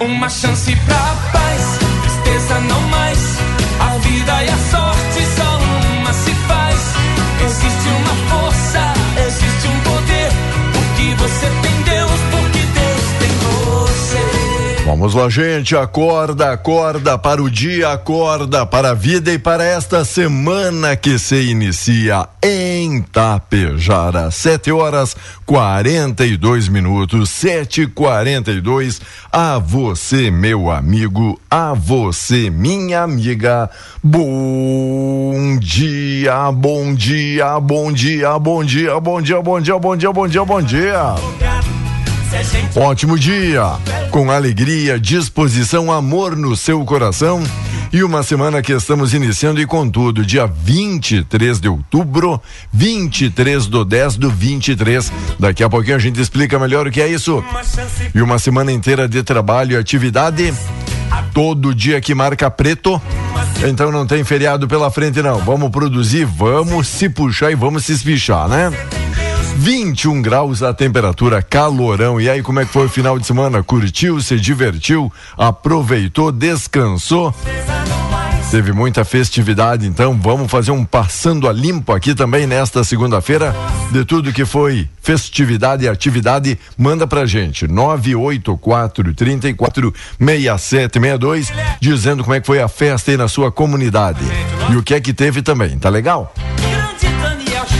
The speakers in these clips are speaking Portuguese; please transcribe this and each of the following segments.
Uma chance pra paz, tristeza não Vamos lá, gente. Acorda, acorda para o dia, acorda para a vida e para esta semana que se inicia em Tapejara. Sete horas quarenta e dois minutos, sete quarenta e dois. A você, meu amigo, a você, minha amiga. Bom dia, bom dia, bom dia, bom dia, bom dia, bom dia, bom dia, bom dia, bom dia. Ótimo dia, com alegria, disposição, amor no seu coração e uma semana que estamos iniciando e com tudo, dia 23 de outubro, 23 do 10 do 23. Daqui a pouquinho a gente explica melhor o que é isso. E uma semana inteira de trabalho e atividade. Todo dia que marca preto, então não tem feriado pela frente não. Vamos produzir, vamos se puxar e vamos se espichar, né? 21 graus a temperatura, calorão. E aí, como é que foi o final de semana? Curtiu, se divertiu, aproveitou, descansou? Teve muita festividade, então vamos fazer um passando a limpo aqui também nesta segunda-feira de tudo que foi festividade e atividade. Manda pra gente 984 34 6762 dizendo como é que foi a festa aí na sua comunidade e o que é que teve também, tá legal? Grande,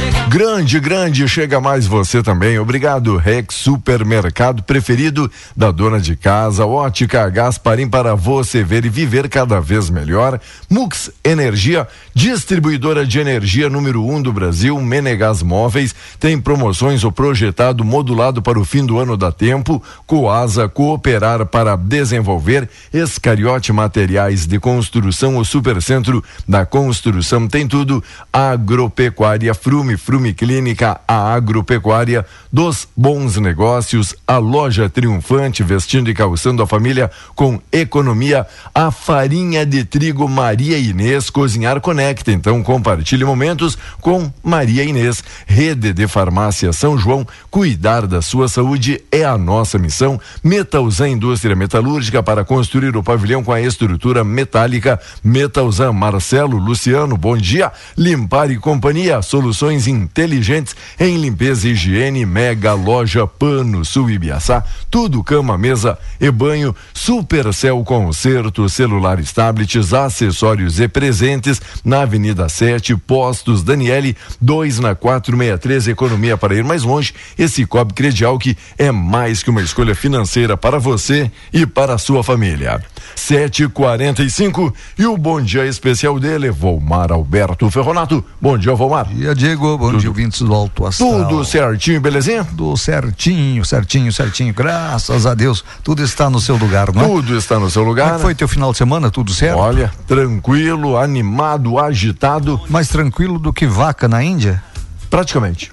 grande, chega mais você também. Obrigado, Rex Supermercado preferido da dona de casa, Ótica Gasparim para você ver e viver cada vez melhor. Mux Energia, distribuidora de energia número um do Brasil, Menegas Móveis, tem promoções o projetado modulado para o fim do ano da tempo. Coasa, cooperar para desenvolver. Escariote Materiais de Construção, o Supercentro da Construção tem tudo. Agropecuária Frume, Frume Clínica, a agropecuária dos bons negócios, a loja triunfante, vestindo e calçando a família com economia, a farinha de trigo Maria Inês, Cozinhar Conecta. Então compartilhe momentos com Maria Inês, rede de farmácia São João. Cuidar da sua saúde é a nossa missão. Metalzan Indústria Metalúrgica para construir o pavilhão com a estrutura metálica. Metalzan Marcelo Luciano, bom dia. Limpar e Companhia, soluções inteligentes em limpeza e higiene, mega loja Pano Sul Ibiaçá, tudo cama, mesa e banho, Supercel Concerto, celulares, tablets, acessórios e presentes na Avenida 7, Postos Daniele, 2 na 463, economia para ir mais longe, esse Cobre Credial que é mais que uma escolha financeira para você e para a sua família. 7h45 e o bom dia especial dele, Volmar Alberto Ferronato. Bom dia, Volmar. Bom dia, Diego. Bom Tudo. dia, ouvintes do Alto Astral. Tudo certinho, belezinha? Tudo certinho, certinho, certinho. Graças a Deus, tudo está no seu lugar, não é? Tudo está no seu Como é lugar. que foi teu final de semana? Tudo certo? Olha, tranquilo, animado, agitado, Mais tranquilo do que vaca na Índia? praticamente.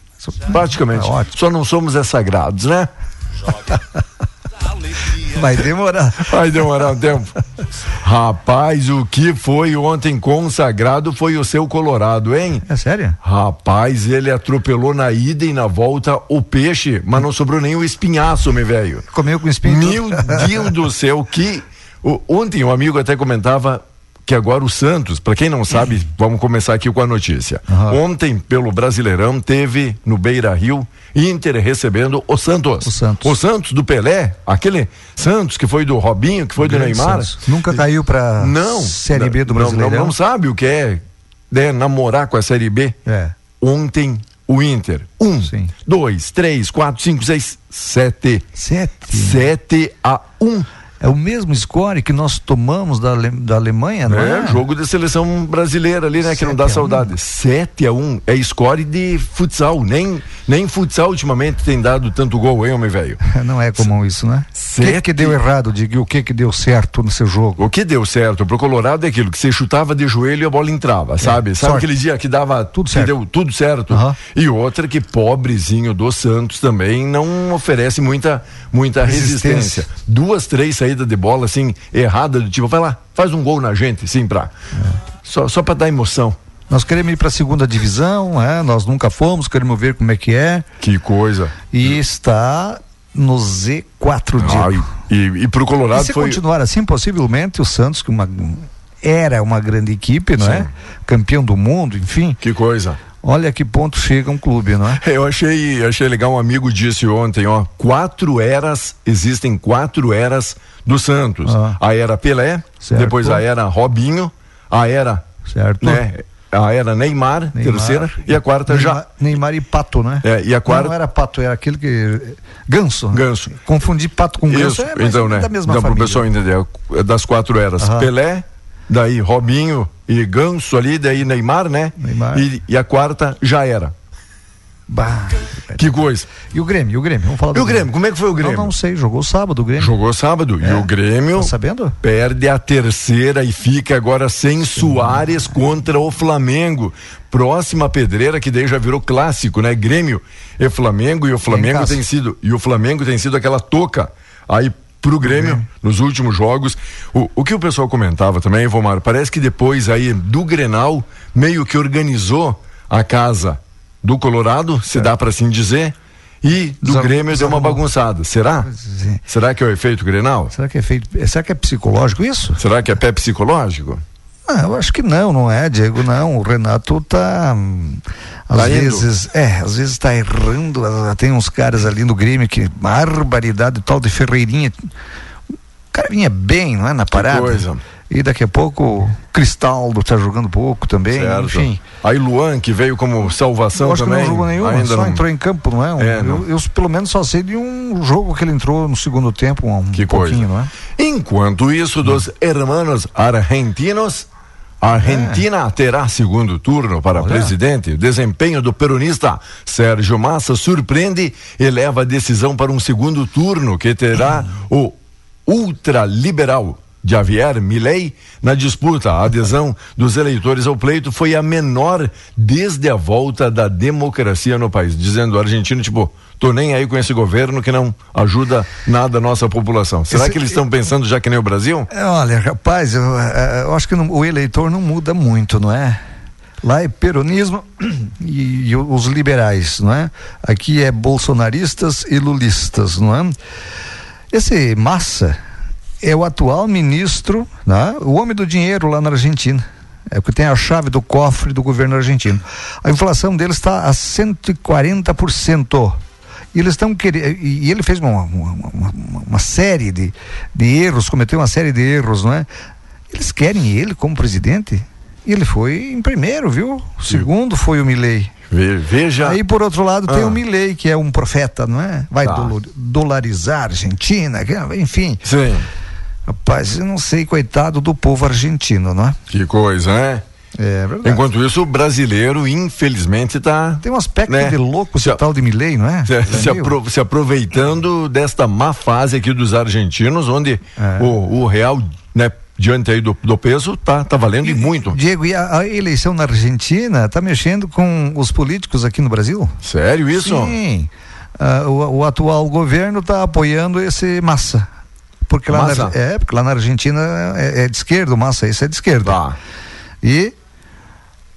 Praticamente. Ótimo. Só não somos é sagrados, né? Vai demorar. Vai demorar um tempo. Rapaz, o que foi ontem consagrado foi o seu Colorado, hein? É sério? Rapaz, ele atropelou na ida e na volta o peixe, mas não sobrou nem o espinhaço, meu velho. Comeu com espinho. Meu Deus do céu, que. O, ontem um amigo até comentava que agora o Santos, para quem não sabe, vamos começar aqui com a notícia. Aham. Ontem, pelo Brasileirão, teve no Beira Rio Inter recebendo o Santos. O Santos. O Santos do Pelé, aquele Santos que foi do Robinho, que foi do Grande Neymar. Santos. Nunca caiu pra Não. Série B do não, Brasileirão. Não, não sabe o que é né, namorar com a Série B. É. Ontem, o Inter. Um, Sim. dois, três, quatro, cinco, seis, sete. Sete. Sete a um. É o mesmo score que nós tomamos da, Ale- da Alemanha, não é? É, jogo de seleção brasileira ali, né? Que não dá 7 a 1. saudade. 7 a 1 É score de futsal. Nem, nem futsal ultimamente tem dado tanto gol, hein, homem velho? Não é comum isso, né? O que, Sete. que deu errado, Diga? O que que deu certo no seu jogo? O que deu certo pro Colorado é aquilo que você chutava de joelho e a bola entrava, sabe? Sabe É, sorte. aquele dia que dava Tudo certo. deu tudo certo. Aham. E outra que pobrezinho do Santos também não oferece muita muita resistência. Resistência. Duas, três saídas de bola assim errada do tipo, vai lá, faz um gol na gente, sim, pra só só para dar emoção. Nós queremos ir para a segunda divisão, é? nós nunca fomos, queremos ver como é que é. Que coisa. E está no Z4 Ah, e, e, e pro Colorado E se foi continuar assim, possivelmente o Santos, que uma, era uma grande equipe, não é? Sim. Campeão do mundo, enfim. que coisa. Olha que ponto chega um clube, não é? Eu achei, achei legal, um amigo disse ontem, ó, quatro eras, existem quatro eras do Santos. Ah. A era Pelé, Certo. depois a era Robinho, a era, Certo? né, a era Neymar, Neymar. terceira, e a quarta já. Neymar, Neymar e Pato, né? É, e a quarta- Não, era Pato, era aquele que. Ganso. né? Ganso. Confundir Pato com Ganso Isso, é então, né? da mesma pro família. pessoal entender, é das quatro eras. Aham. Pelé, daí Robinho e Ganso ali, daí Neymar, né? Neymar. E, e a quarta já era. Bah. Que coisa. E o Grêmio, e o Grêmio? Vamos falar do E o Grêmio, como é que foi o Grêmio? Não, não sei, jogou sábado o Grêmio. Jogou sábado. E É. o Grêmio. Tá sabendo? Perde a terceira e fica agora sem Soares contra o Flamengo. Próxima pedreira que daí já virou clássico, né? Grêmio e Flamengo e o Flamengo tem sido e o Flamengo tem sido aquela toca aí pro Grêmio nos últimos jogos. O, o que o pessoal comentava também, Vomar, parece que depois aí do Grenal meio que organizou a casa do Colorado, se dá para assim dizer, e do Grêmio deu uma bagunçada. Será? Sim. Será que é o efeito Grenal? Será que é feito. Será que é psicológico isso? Será que é pé psicológico? Ah, eu acho que não, não é, Diego, não. O Renato tá. Às Tá indo. vezes, é, às vezes tá errando. Tem uns caras ali no Grêmio que. Barbaridade, tal de Ferreirinha. O cara vinha bem, não é? Na parada. coisa. E daqui a pouco Cristaldo tá jogando pouco também. Certo. Enfim. Aí Luan, que veio como salvação Eu acho também. que não jogou nenhuma, ainda só não... entrou em campo, não é? Um- É, não. eu, eu pelo menos só sei de um jogo que ele entrou no segundo tempo, um Que pouquinho, coisa. não é? Enquanto isso, dos hermanos argentinos, a Argentina terá segundo turno para É. Olha. presidente. O desempenho do peronista Sérgio Massa surpreende e leva a decisão para um segundo turno que terá o ultraliberal Javier Milei na disputa. A adesão dos eleitores ao pleito foi a menor desde a volta da democracia no país, dizendo o argentino, tipo, tô nem aí com esse governo que não ajuda nada a nossa população. Será Esse- que eles estão pensando já que nem o Brasil? É, Olha, rapaz, eu, eh, eu acho que não- o eleitor não muda muito, não é? Lá é peronismo e, e os liberais, não é? Aqui é bolsonaristas e lulistas, não é? Esse Massa é o atual ministro, né? o homem do dinheiro lá na Argentina. É o que tem a chave do cofre do governo argentino. A inflação deles está a 140%. E eles estão querendo. E ele fez uma, uma, uma- uma série de, de erros, cometeu uma série de erros, não é? Eles querem ele como presidente. E ele foi em primeiro, viu? O segundo foi o Milley. Ve- Veja. Aí, por outro lado, tem Ah. o Milley, que é um profeta, não é? Vai Tá. dolarizar a Argentina, que- enfim. Sim. Rapaz, eu não sei, coitado do povo argentino, não é? Que coisa, né? É verdade. Enquanto isso, o brasileiro, infelizmente, está Tem um aspecto né? de louco esse Se- tal de Milley, não é? se, se É meio- apro- se aproveitando desta má fase aqui dos argentinos, onde É. o, o real, né, diante aí do, do peso, tá, tá valendo e muito. Diego, e a, a eleição na Argentina está mexendo com os políticos aqui no Brasil? Sério isso? Sim. Ah, o, o atual governo está apoiando esse massa. Porque lá, Massa? na, é, porque lá na Argentina é, é de esquerda, o Massa, isso é de esquerda. Tá. E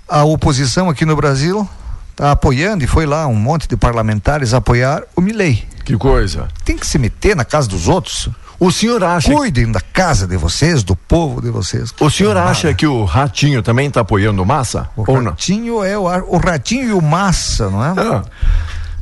a oposição aqui no Brasil está apoiando, e foi lá um monte de parlamentares apoiar o Milei. Que coisa. Tem que se meter na casa dos outros. O senhor acha Cuidem da casa de vocês, do povo de vocês. O senhor Ah, acha que o Ratinho também está apoiando o Massa? O Ou não? ratinho é o, ar- o ratinho e o massa, não é? Ah,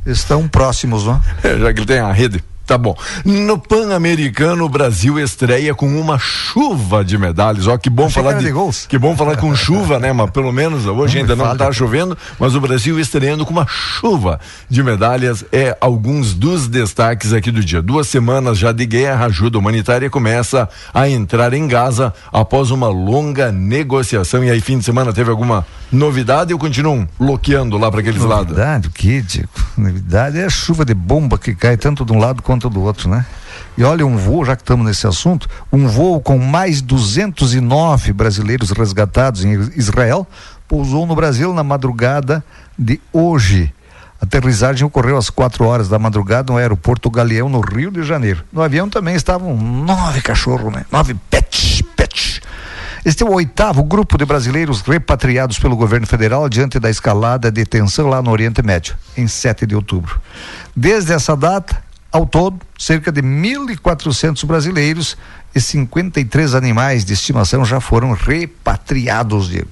Estão próximos, não é? é, já que ele tem a rede. Tá bom. No Pan-Americano, o Brasil estreia com uma chuva de medalhas. Ó, que bom Achei falar que de, de gols. que bom falar com chuva, né? Mas pelo menos hoje Não ainda não está chovendo, mas o Brasil estreando com uma chuva de medalhas é alguns dos destaques aqui do dia. Duas semanas já de guerra, a ajuda humanitária começa a entrar em Gaza após uma longa negociação. E aí, fim de semana, teve alguma novidade ou continuam bloqueando lá para aqueles lados? Novidade, o que, Diego? Novidade é a chuva de bomba que cai tanto de um lado quanto do outro, né? E olha, um voo, já que estamos nesse assunto, um voo com mais 209 brasileiros resgatados em Israel pousou no Brasil na madrugada de hoje. A aterrissagem ocorreu às quatro horas da madrugada no aeroporto Galeão, no Rio de Janeiro. No avião também estavam nove cachorros, né? Nove pets, pets. Este é o oitavo grupo de brasileiros repatriados pelo governo federal diante da escalada de tensão lá no Oriente Médio, em 7 de outubro. Desde essa data, ao todo, cerca de 1.400 brasileiros e 53 animais de estimação já foram repatriados, Diego.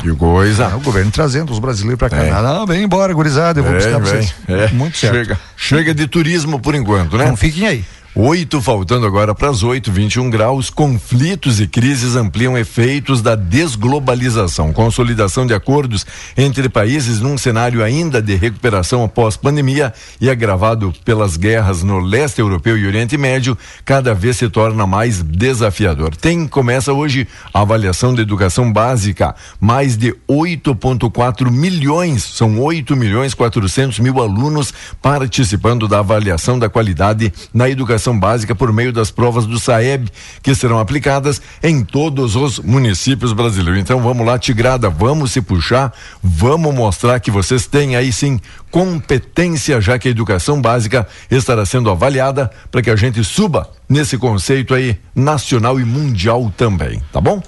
Que coisa. É o governo trazendo os brasileiros para cá. É. Não, vem embora, gurizada, eu vou buscar É, pra vocês. É, Muito certo. Chega, chega de turismo por enquanto, né? Então fiquem aí. Oito, faltando agora para as oito, 21 graus, conflitos e crises ampliam efeitos da desglobalização, consolidação de acordos entre países num cenário ainda de recuperação após pandemia e agravado pelas guerras no leste europeu e Oriente Médio, cada vez se torna mais desafiador. Tem, começa hoje a avaliação da educação básica, mais de 8,4 milhões, são 8 milhões 400 mil alunos participando da avaliação da qualidade na educação básica por meio das provas do SAEB, que serão aplicadas em todos os municípios brasileiros. Então vamos lá, Tigrada, vamos se puxar, vamos mostrar que vocês têm aí sim competência, já que a educação básica estará sendo avaliada para que a gente suba nesse conceito aí nacional e mundial também, tá bom?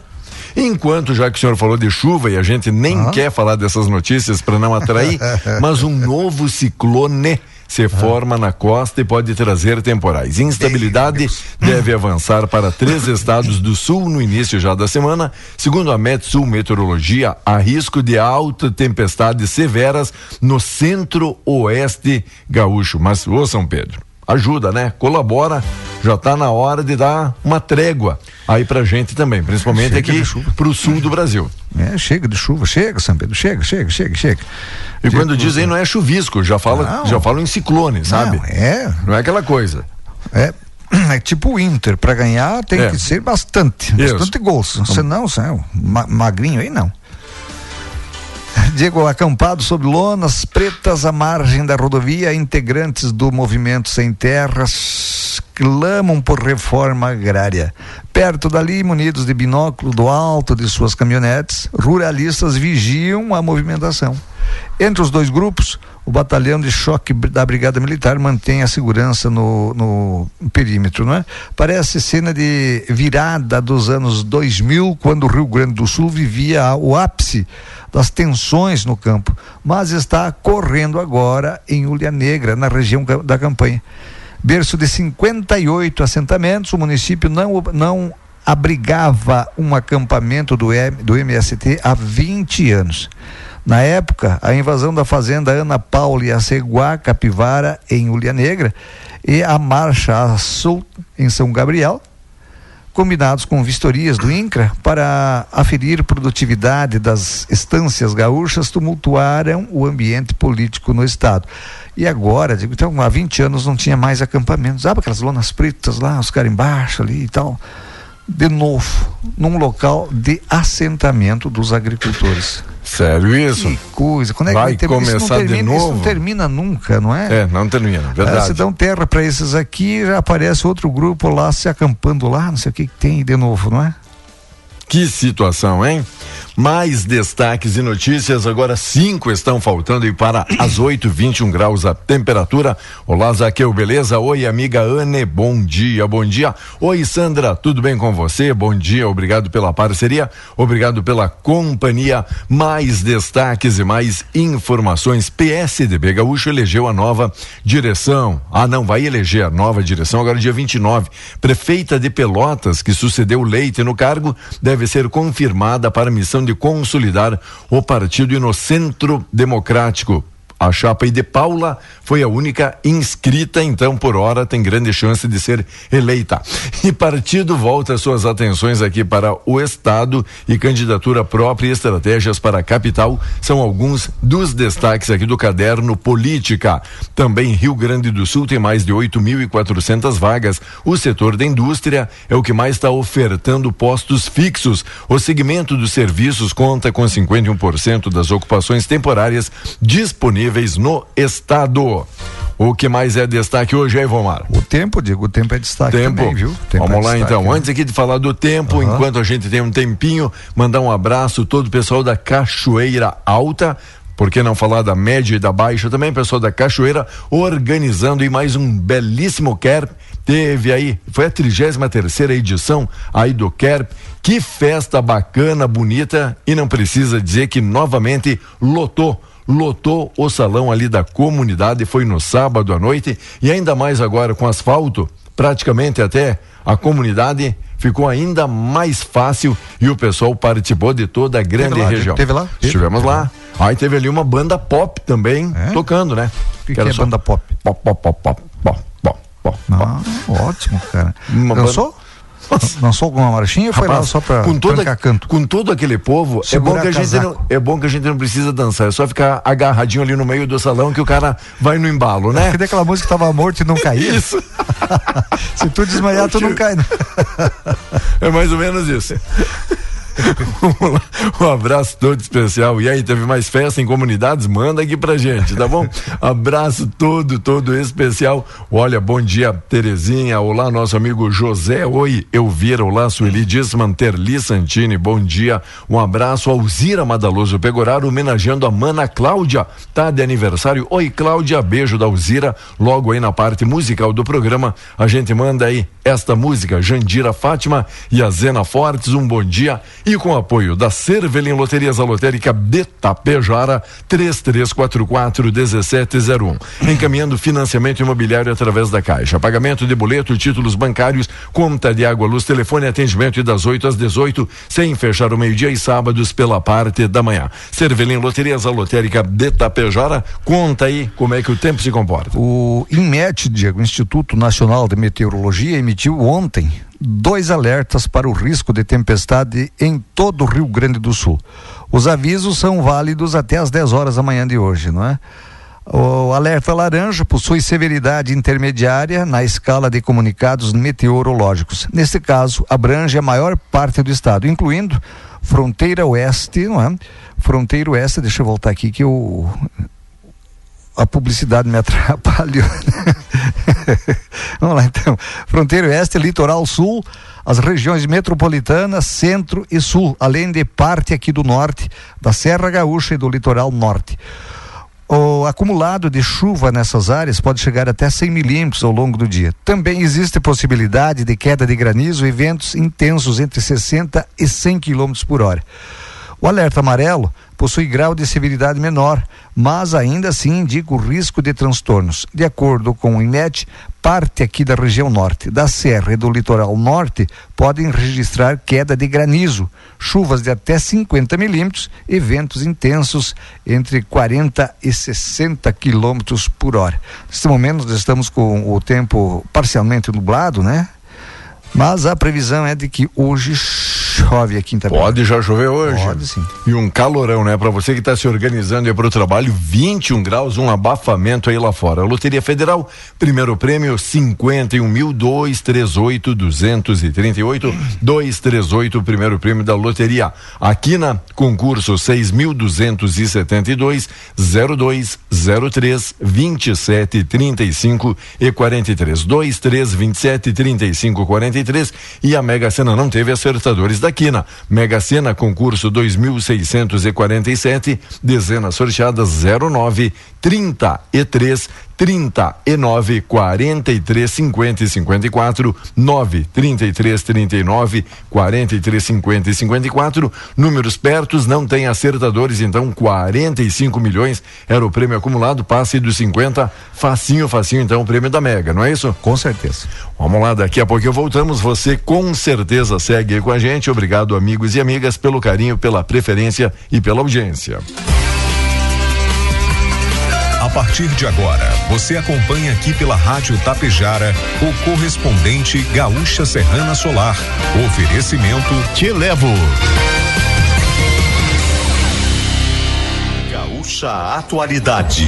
Enquanto, já que o senhor falou de chuva e a gente nem quer falar dessas notícias para não atrair, mas um novo ciclone se forma na costa e pode trazer temporais. Instabilidade deve avançar para três estados do sul no início já da semana. Segundo a Metsul Meteorologia, há risco de alta tempestades severas no centro-oeste gaúcho. Mas, ô São Pedro, ajuda, né? Colabora, já tá na hora de dar uma trégua aí pra gente também, principalmente Chega aqui pro sul do Brasil. É, chega de chuva, chega, São Pedro, chega, chega, chega, chega. E quando dizem não é chuvisco, já fala, Não. já falam em ciclone, sabe? Não, é, Não é aquela coisa. é, é tipo o Inter, para ganhar tem É. que ser bastante, Isso. bastante gols. Senão, senão ma- magrinho aí não. Diego, acampado sob lonas pretas à margem da rodovia, integrantes do movimento Sem Terras clamam por reforma agrária. Perto dali, munidos de binóculo do alto de suas caminhonetes, ruralistas vigiam a movimentação. Entre os dois grupos, o batalhão de choque da Brigada Militar mantém a segurança no, no perímetro, não é? Parece cena de virada dos anos 2000, quando o Rio Grande do Sul vivia o ápice das tensões no campo, mas está correndo agora em Ulha Negra, na região da campanha. Berço de 58 assentamentos, o município não, não abrigava um acampamento do, M, do MST há 20 anos. Na época, a invasão da fazenda Ana Paula e a Ceguá Capivara em Ulha Negra e a marcha a Sul em São Gabriel, combinados com vistorias do INCRA para aferir produtividade das estâncias gaúchas, tumultuaram o ambiente político no estado. E agora, digo, então, há 20 anos não tinha mais acampamentos. Sabe aquelas lonas pretas lá, os caras embaixo ali e tal? De novo, num local de assentamento dos agricultores. Sério isso? Que coisa, quando é que Vai ter- isso não começar de termina, Isso novo? não termina nunca, não é? É, não termina, Ah, verdade. se dão terra para esses aqui, já aparece outro grupo lá se acampando lá, não sei o que, que tem de novo, não é? Que situação, hein? Mais destaques e notícias. Agora cinco estão faltando e para as 8, 21 graus a temperatura. Olá, Zaqueu, beleza? Oi, amiga Anne, bom dia, bom dia. Oi, Sandra, tudo bem com você? Bom dia, obrigado pela parceria, obrigado pela companhia. Mais destaques e mais informações. PSDB Gaúcho elegeu a nova direção. Ah, não, vai eleger a nova direção agora dia 29. Prefeita de Pelotas, que sucedeu Leite no cargo, deve ser confirmada para a missão de consolidar o partido no Centro Democrático. A chapa de Paula foi a única inscrita, então por hora tem grande chance de ser eleita. E partido volta suas atenções aqui para o Estado e candidatura própria e estratégias para a capital são alguns dos destaques aqui do caderno Política. Também Rio Grande do Sul tem mais de 8.400 vagas. O setor da indústria é o que mais está ofertando postos fixos. O segmento dos serviços conta com 51% das ocupações temporárias disponíveis disponíveis no estado. O que mais é destaque hoje, aí, Vomar? O tempo, digo, o tempo é destaque tempo. também, viu? Tempo Vamos é lá destaque, então. né? Antes aqui de falar do tempo, Uhum. enquanto a gente tem um tempinho, mandar um abraço todo o pessoal da Cachoeira Alta. Por que não falar da média e da baixa também, pessoal da Cachoeira, organizando em mais um belíssimo CERP. Teve aí, foi a 33 terceira edição aí do CERP. Que festa bacana, bonita, e não precisa dizer que novamente lotou lotou o salão ali da comunidade, foi no sábado à noite e ainda mais agora com asfalto, praticamente até a comunidade ficou ainda mais fácil e o pessoal participou de toda a grande lá, região. teve lá? Estivemos lá. Aí teve ali uma banda pop também É? tocando, né? O que, que era é só banda pop? Pop, pop, pop, pop, pop, pop, pop. Ah, ótimo, cara. Uma Dançou? Dançou alguma marchinha ou foi lá só pra com todo, canto? com todo aquele povo, é bom, que a gente não, é bom que a gente não precisa dançar, é só ficar agarradinho ali no meio do salão que o cara vai no embalo, né? Cadê aquela música que tava morto e não caía? Isso. Se tu desmaiar, tu não cai. né? É mais ou menos isso. Um abraço todo especial. E aí, teve mais festa em comunidades? Manda aqui pra gente, tá bom? Abraço todo, todo especial. Olha, bom dia, Terezinha. Olá, nosso amigo José. Oi, Elvira. Olá, Sueli Disman, Terli Santini. Bom dia. Um abraço ao Zira Madaloso Pegoraro, homenageando a mana Cláudia. Tá de aniversário. Oi, Cláudia. Beijo da Alzira. Logo aí na parte musical do programa, a gente manda aí esta música, Jandira Fátima e a Zena Fortes. Um bom dia. E com apoio da Cervelim Loterias, a lotérica de Tapejara, 3344-1701. Encaminhando financiamento imobiliário através da Caixa. Pagamento de boleto, títulos bancários, conta de água, luz, telefone, atendimento das 8 às 18, sem fechar o meio-dia e sábados pela parte da manhã. Cervelim Loterias, a lotérica de Tapejara. Conta aí como é que o tempo se comporta. O INMET, Diego, Instituto Nacional de Meteorologia, emitiu ontem dois alertas para o risco de tempestade em todo o Rio Grande do Sul. Os avisos são válidos até às 10 horas da manhã de hoje, não é? O alerta laranja possui severidade intermediária na escala de comunicados meteorológicos. Neste caso, abrange a maior parte do estado, incluindo fronteira oeste, não é? Fronteira oeste, deixa eu voltar aqui que eu a publicidade me atrapalhou. Vamos lá então. Fronteira Oeste, Litoral Sul, as regiões metropolitana, Centro e Sul, além de parte aqui do Norte, da Serra Gaúcha e do Litoral Norte. O acumulado de chuva nessas áreas pode chegar até 100 milímetros ao longo do dia. Também existe possibilidade de queda de granizo e ventos intensos entre 60 e 100 quilômetros por hora. O alerta amarelo possui grau de severidade menor, mas ainda assim indica o risco de transtornos. De acordo com o INMET, parte aqui da região norte, da Serra e do litoral norte podem registrar queda de granizo, chuvas de até 50 milímetros e ventos intensos entre 40 e 60 quilômetros por hora. Neste momento nós estamos com o tempo parcialmente nublado, né? Mas a previsão é de que hoje chove aqui em Itabira. Pode já chover hoje. Pode sim. E um calorão, né? Para você que está se organizando para o trabalho, 21 graus, um abafamento aí lá fora. Loteria Federal, primeiro prêmio 51 mil 238 238 238, primeiro prêmio da loteria. Aqui na concurso 6.272 02 03 27 35 e 43 23 27 35 43 e a Mega Sena não teve acertadores da da Quina. Mega Sena, concurso 2647, dezenas sorteadas 09, 30 e 3, 30 e 9, 43, 50 e 54, 9, 33, 39, 43, 50 e 54. Números pertos, não tem acertadores, então 45 milhões era o prêmio acumulado, passe dos 50, facinho, facinho, então o prêmio da Mega, não é isso? Com certeza. Vamos lá, daqui a pouquinho voltamos. Você com certeza segue com a gente. Obrigado, amigos e amigas, pelo carinho, pela preferência e pela audiência. Partir de agora, você acompanha aqui pela Rádio Tapejara o correspondente Gaúcha Serrana Solar. Oferecimento Te Levo. Gaúcha Atualidade.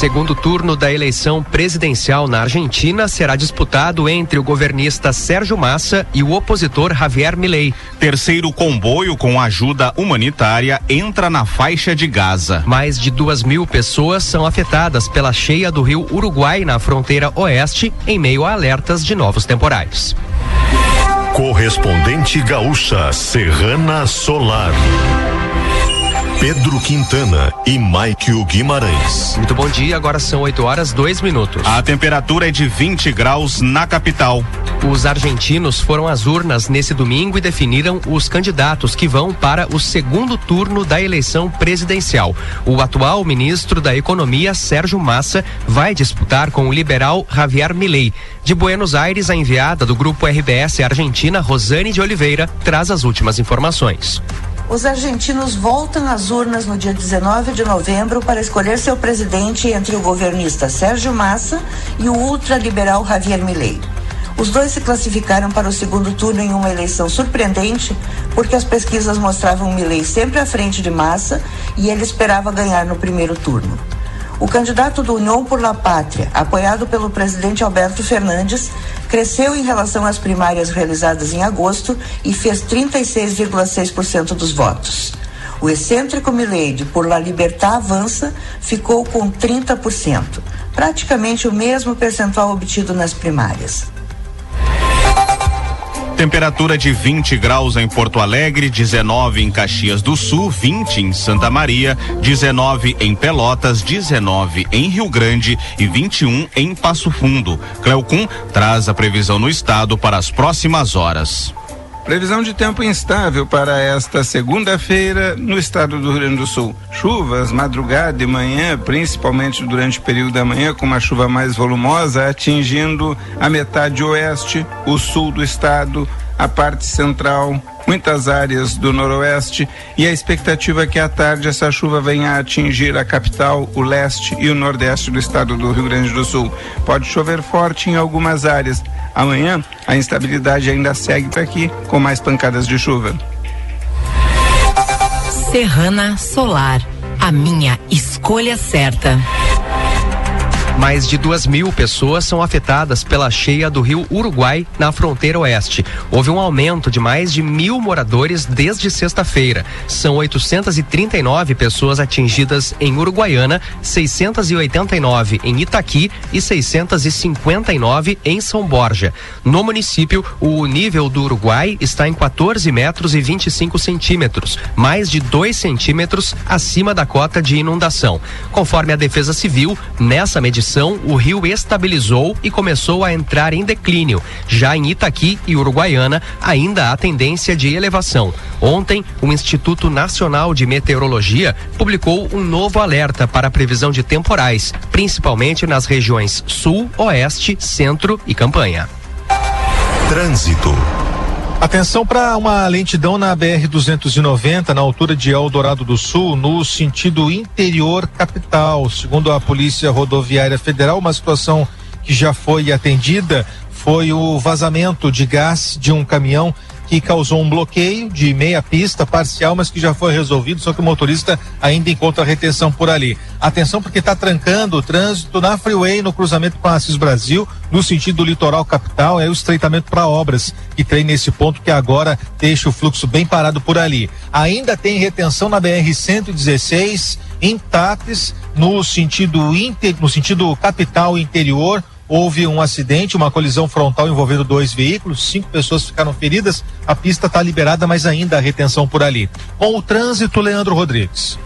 Segundo turno da eleição presidencial na Argentina será disputado entre o governista Sérgio Massa e o opositor Javier Milei. Terceiro comboio com ajuda humanitária entra na faixa de Gaza. Mais de duas mil pessoas são afetadas pela cheia do rio Uruguai na fronteira oeste, em meio a alertas de novos temporais. Correspondente gaúcha Serrana Solar. Pedro Quintana e Maikio Guimarães. Muito bom dia, agora são 8 horas 2 minutos. A temperatura é de 20 graus na capital. Os argentinos foram às urnas nesse domingo e definiram os candidatos que vão para o segundo turno da eleição presidencial. O atual ministro da Economia, Sérgio Massa, vai disputar com o liberal Javier Milei. De Buenos Aires, a enviada do grupo RBS Argentina, Rosane de Oliveira, traz as últimas informações. Os argentinos voltam às urnas no dia 19 de novembro para escolher seu presidente entre o governista Sérgio Massa e o ultraliberal Javier Milei. Os dois se classificaram para o segundo turno em uma eleição surpreendente, porque as pesquisas mostravam Milei sempre à frente de Massa e ele esperava ganhar no primeiro turno. O candidato do União por la Pátria, apoiado pelo presidente Alberto Fernandes, cresceu em relação às primárias realizadas em agosto e fez 36,6% dos votos. O excêntrico Milei por La Libertad Avança ficou com 30%, praticamente o mesmo percentual obtido nas primárias. Temperatura de 20 graus em Porto Alegre, 19 em Caxias do Sul, 20 em Santa Maria, 19 em Pelotas, 19 em Rio Grande e 21 em Passo Fundo. Cleocum traz a previsão no estado para as próximas horas. Previsão de tempo instável para esta segunda-feira no estado do Rio Grande do Sul. Chuvas, madrugada e manhã, principalmente durante o período da manhã, com uma chuva mais volumosa, atingindo a metade oeste, o sul do estado, a parte central, muitas áreas do noroeste e a expectativa é que à tarde essa chuva venha a atingir a capital, o leste e o nordeste do estado do Rio Grande do Sul. Pode chover forte em algumas áreas. Amanhã a instabilidade ainda segue por aqui com mais pancadas de chuva. Serrana Solar, a minha escolha certa. Mais de duas mil pessoas são afetadas pela cheia do rio Uruguai na fronteira oeste. Houve um aumento de mais de mil moradores desde sexta-feira. São 839 pessoas atingidas em Uruguaiana, 689 em Itaqui e 659 em São Borja. No município, o nível do Uruguai está em 14 metros e 25 centímetros, mais de 2 centímetros acima da cota de inundação. Conforme a Defesa Civil, nessa medição o rio estabilizou e começou a entrar em declínio. Já em Itaqui e Uruguaiana, ainda há tendência de elevação. Ontem, o Instituto Nacional de Meteorologia publicou um novo alerta para a previsão de temporais, principalmente nas regiões Sul, Oeste, Centro e Campanha. Trânsito. Atenção para uma lentidão na BR-290, na altura de Eldorado do Sul, no sentido interior capital. Segundo a Polícia Rodoviária Federal, uma situação que já foi atendida foi o vazamento de gás de um caminhão que causou um bloqueio de meia pista parcial, mas que já foi resolvido, só que o motorista ainda encontra retenção por ali. Atenção porque está trancando o trânsito na freeway no cruzamento com a Assis Brasil, no sentido litoral capital, é o estreitamento para obras que tem nesse ponto que agora deixa o fluxo bem parado por ali. Ainda tem retenção na BR 116 em Tates, no sentido inter, no sentido capital interior houve um acidente, uma colisão frontal envolvendo dois veículos, cinco pessoas ficaram feridas. A pista está liberada, mas ainda há retenção por ali. Com o trânsito, Leandro Rodrigues.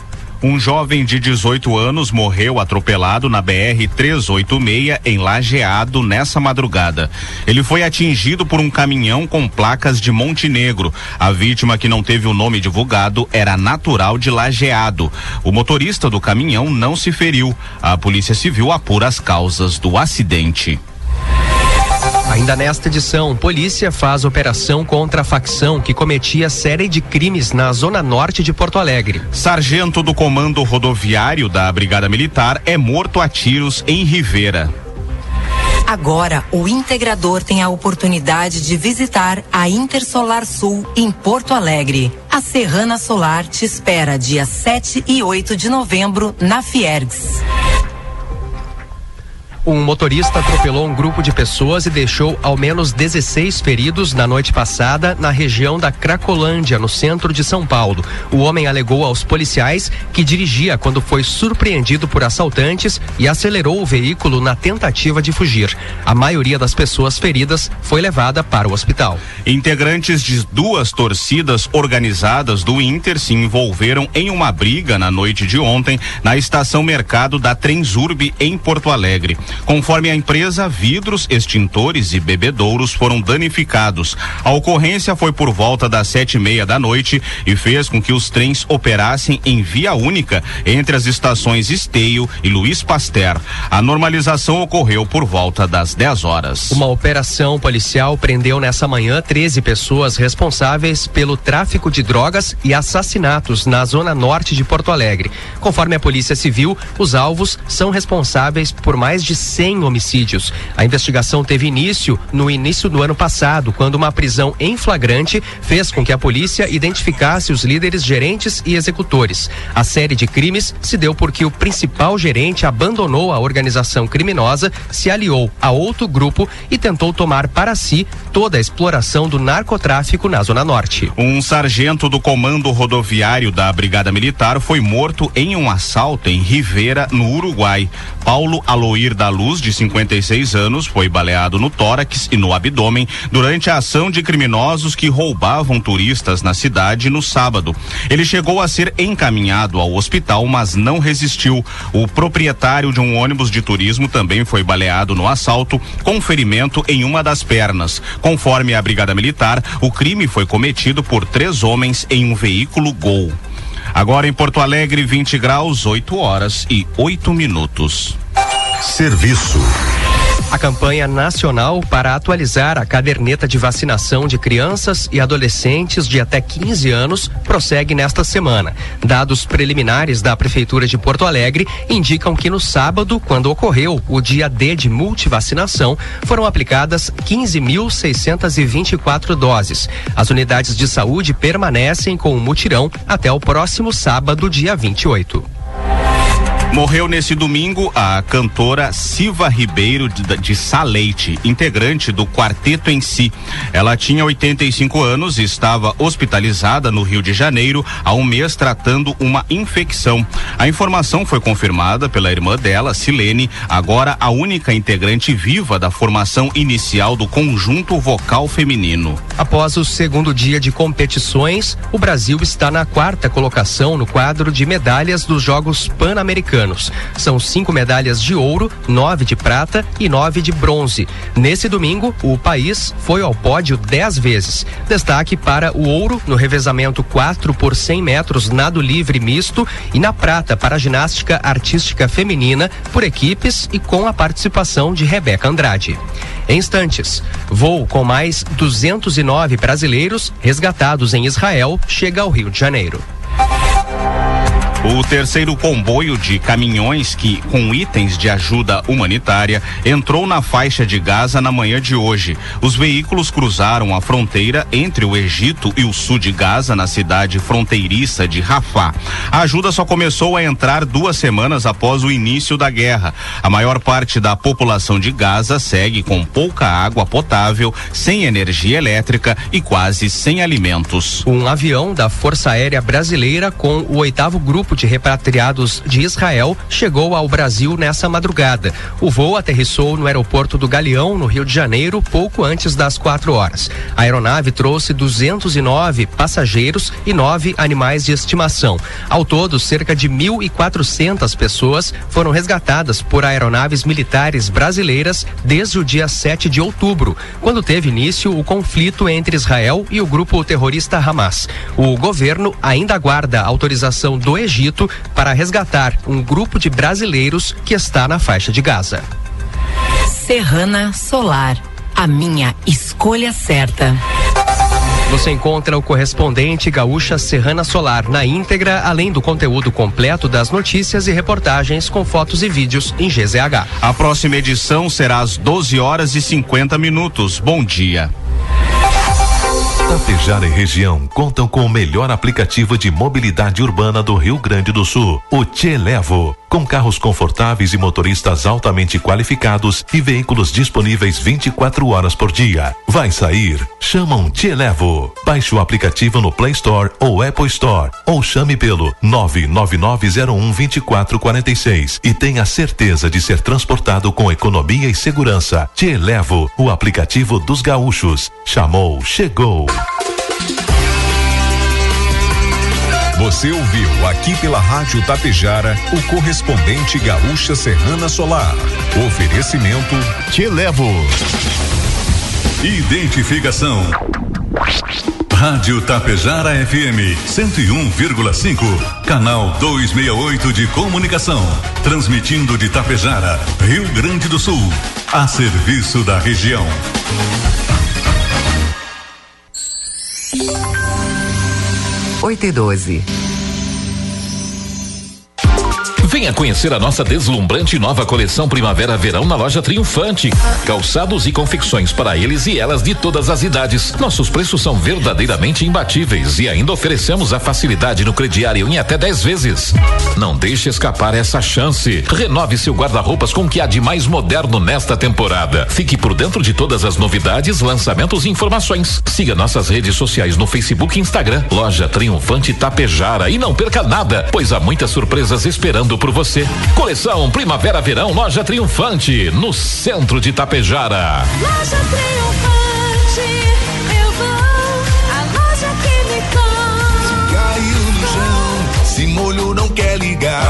Um jovem de 18 anos morreu atropelado na BR 386 em Lajeado nessa madrugada. Ele foi atingido por um caminhão com placas de Montenegro. A vítima, que não teve o nome divulgado, era natural de Lajeado. O motorista do caminhão não se feriu. A Polícia Civil apura as causas do acidente. Ainda nesta edição, polícia faz operação contra a facção que cometia série de crimes na zona norte de Porto Alegre. Sargento do Comando Rodoviário da Brigada Militar é morto a tiros em Rivera. Agora, o integrador tem a oportunidade de visitar a Intersolar Sul em Porto Alegre. A Serrana Solar te espera dia 7 e 8 de novembro na Fiergs. Um motorista atropelou um grupo de pessoas e deixou ao menos 16 feridos na noite passada na região da Cracolândia, no centro de São Paulo. O homem alegou aos policiais que dirigia quando foi surpreendido por assaltantes e acelerou o veículo na tentativa de fugir. A maioria das pessoas feridas foi levada para o hospital. Integrantes de duas torcidas organizadas do Inter se envolveram em uma briga na noite de ontem na estação Mercado da Transurb em Porto Alegre. Conforme a empresa, vidros, extintores e bebedouros foram danificados. A ocorrência foi por volta das sete e meia da noite e fez com que os trens operassem em via única entre as estações Esteio e Luiz Pasteur. A normalização ocorreu por volta das 10 horas. Uma operação policial prendeu nessa manhã 13 pessoas responsáveis pelo tráfico de drogas e assassinatos na zona norte de Porto Alegre. Conforme a Polícia Civil, os alvos são responsáveis por mais de 100 homicídios. A investigação teve início no início do ano passado, quando uma prisão em flagrante fez com que a polícia identificasse os líderes, gerentes e executores. A série de crimes se deu porque o principal gerente abandonou a organização criminosa, se aliou a outro grupo e tentou tomar para si toda a exploração do narcotráfico na Zona Norte. Um sargento do Comando Rodoviário da Brigada Militar foi morto em um assalto em Rivera, no Uruguai. Paulo Aloir da Luz, de 56 anos, foi baleado no tórax e no abdômen durante a ação de criminosos que roubavam turistas na cidade no sábado. Ele chegou a ser encaminhado ao hospital, mas não resistiu. O proprietário de um ônibus de turismo também foi baleado no assalto, com ferimento em uma das pernas. Conforme a Brigada Militar, o crime foi cometido por três homens em um veículo Gol. Agora em Porto Alegre, 20 graus, 8 horas e 8 minutos. Serviço. A campanha nacional para atualizar a caderneta de vacinação de crianças e adolescentes de até 15 anos prossegue nesta semana. Dados preliminares da Prefeitura de Porto Alegre indicam que no sábado, quando ocorreu o dia D de multivacinação, foram aplicadas 15.624 doses. As unidades de saúde permanecem com o mutirão até o próximo sábado, dia 28. Morreu nesse domingo a cantora Silva Ribeiro de, de Saleite, integrante do quarteto em si. Ela tinha 85 anos e estava hospitalizada no Rio de Janeiro há um mês tratando uma infecção. A informação foi confirmada pela irmã dela, Silene, agora a única integrante viva da formação inicial do conjunto vocal feminino. Após o segundo dia de competições, o Brasil está na quarta colocação no quadro de medalhas dos Jogos Pan-Americanos. São cinco medalhas de ouro, nove de prata e nove de bronze. Nesse domingo, o país foi ao pódio dez vezes. Destaque para o ouro no revezamento 4 por 100 metros nado livre misto e na prata para a ginástica artística feminina por equipes e com a participação de Rebeca Andrade. Em instantes, voo com mais 209 brasileiros resgatados em Israel chega ao Rio de Janeiro. O terceiro comboio de caminhões que com itens de ajuda humanitária entrou na faixa de Gaza na manhã de hoje. Os veículos cruzaram a fronteira entre o Egito e o sul de Gaza na cidade fronteiriça de Rafah. A ajuda só começou a entrar duas semanas após o início da guerra. A maior parte da população de Gaza segue com pouca água potável, sem energia elétrica e quase sem alimentos. Um avião da Força Aérea Brasileira com o oitavo grupo grupo de repatriados de Israel chegou ao Brasil nessa madrugada. O voo aterrissou no aeroporto do Galeão, no Rio de Janeiro, pouco antes das quatro horas. A aeronave trouxe 209 passageiros e nove animais de estimação. Ao todo, cerca de 1.400 pessoas foram resgatadas por aeronaves militares brasileiras desde o dia 7 de outubro, quando teve início o conflito entre Israel e o grupo terrorista Hamas. O governo ainda aguarda autorização do Egito para resgatar um grupo de brasileiros que está na faixa de Gaza. Serrana Solar, a minha escolha certa. Você encontra o correspondente Gaúcha Serrana Solar na íntegra, além do conteúdo completo das notícias e reportagens com fotos e vídeos em GZH. A próxima edição será às 12 horas e 50 minutos. Bom dia. Tapejara e região contam com o melhor aplicativo de mobilidade urbana do Rio Grande do Sul, o Te Levo. Com carros confortáveis e motoristas altamente qualificados e veículos disponíveis 24 horas por dia. Vai sair? Chama um Te Levo. Baixe o aplicativo no Play Store ou Apple Store ou chame pelo 999012446 e tenha certeza de ser transportado com economia e segurança. Te Levo, o aplicativo dos gaúchos. Chamou, chegou. Você ouviu aqui pela Rádio Tapejara o correspondente Gaúcha Serrana Solar. Oferecimento Te Levo. Identificação. Rádio Tapejara FM 101,5. Canal 268 de comunicação. Transmitindo de Tapejara, Rio Grande do Sul. A serviço da região. Oito e doze. Venha conhecer a nossa deslumbrante nova coleção Primavera-Verão na loja Triunfante. Calçados e confecções para eles e elas de todas as idades. Nossos preços são verdadeiramente imbatíveis e ainda oferecemos a facilidade no crediário em até 10 vezes. Não deixe escapar essa chance. Renove seu guarda-roupas com o que há de mais moderno nesta temporada. Fique por dentro de todas as novidades, lançamentos e informações. Siga nossas redes sociais no Facebook e Instagram. Loja Triunfante Tapejara e não perca nada, pois há muitas surpresas esperando por você. Coleção Primavera-Verão Loja Triunfante, no centro de Tapejara. Loja Triunfante,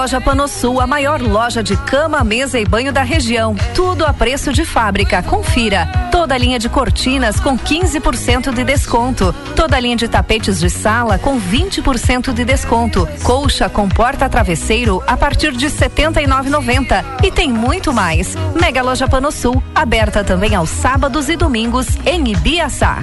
Loja Panosul, a maior loja de cama, mesa e banho da região. Tudo a preço de fábrica. Confira. Toda a linha de cortinas com 15% de desconto. Toda a linha de tapetes de sala com 20% de desconto. Colcha com porta-travesseiro a partir de R$ 79,90. E tem muito mais. Mega Loja Panosul, aberta também aos sábados e domingos em Ibiaçá.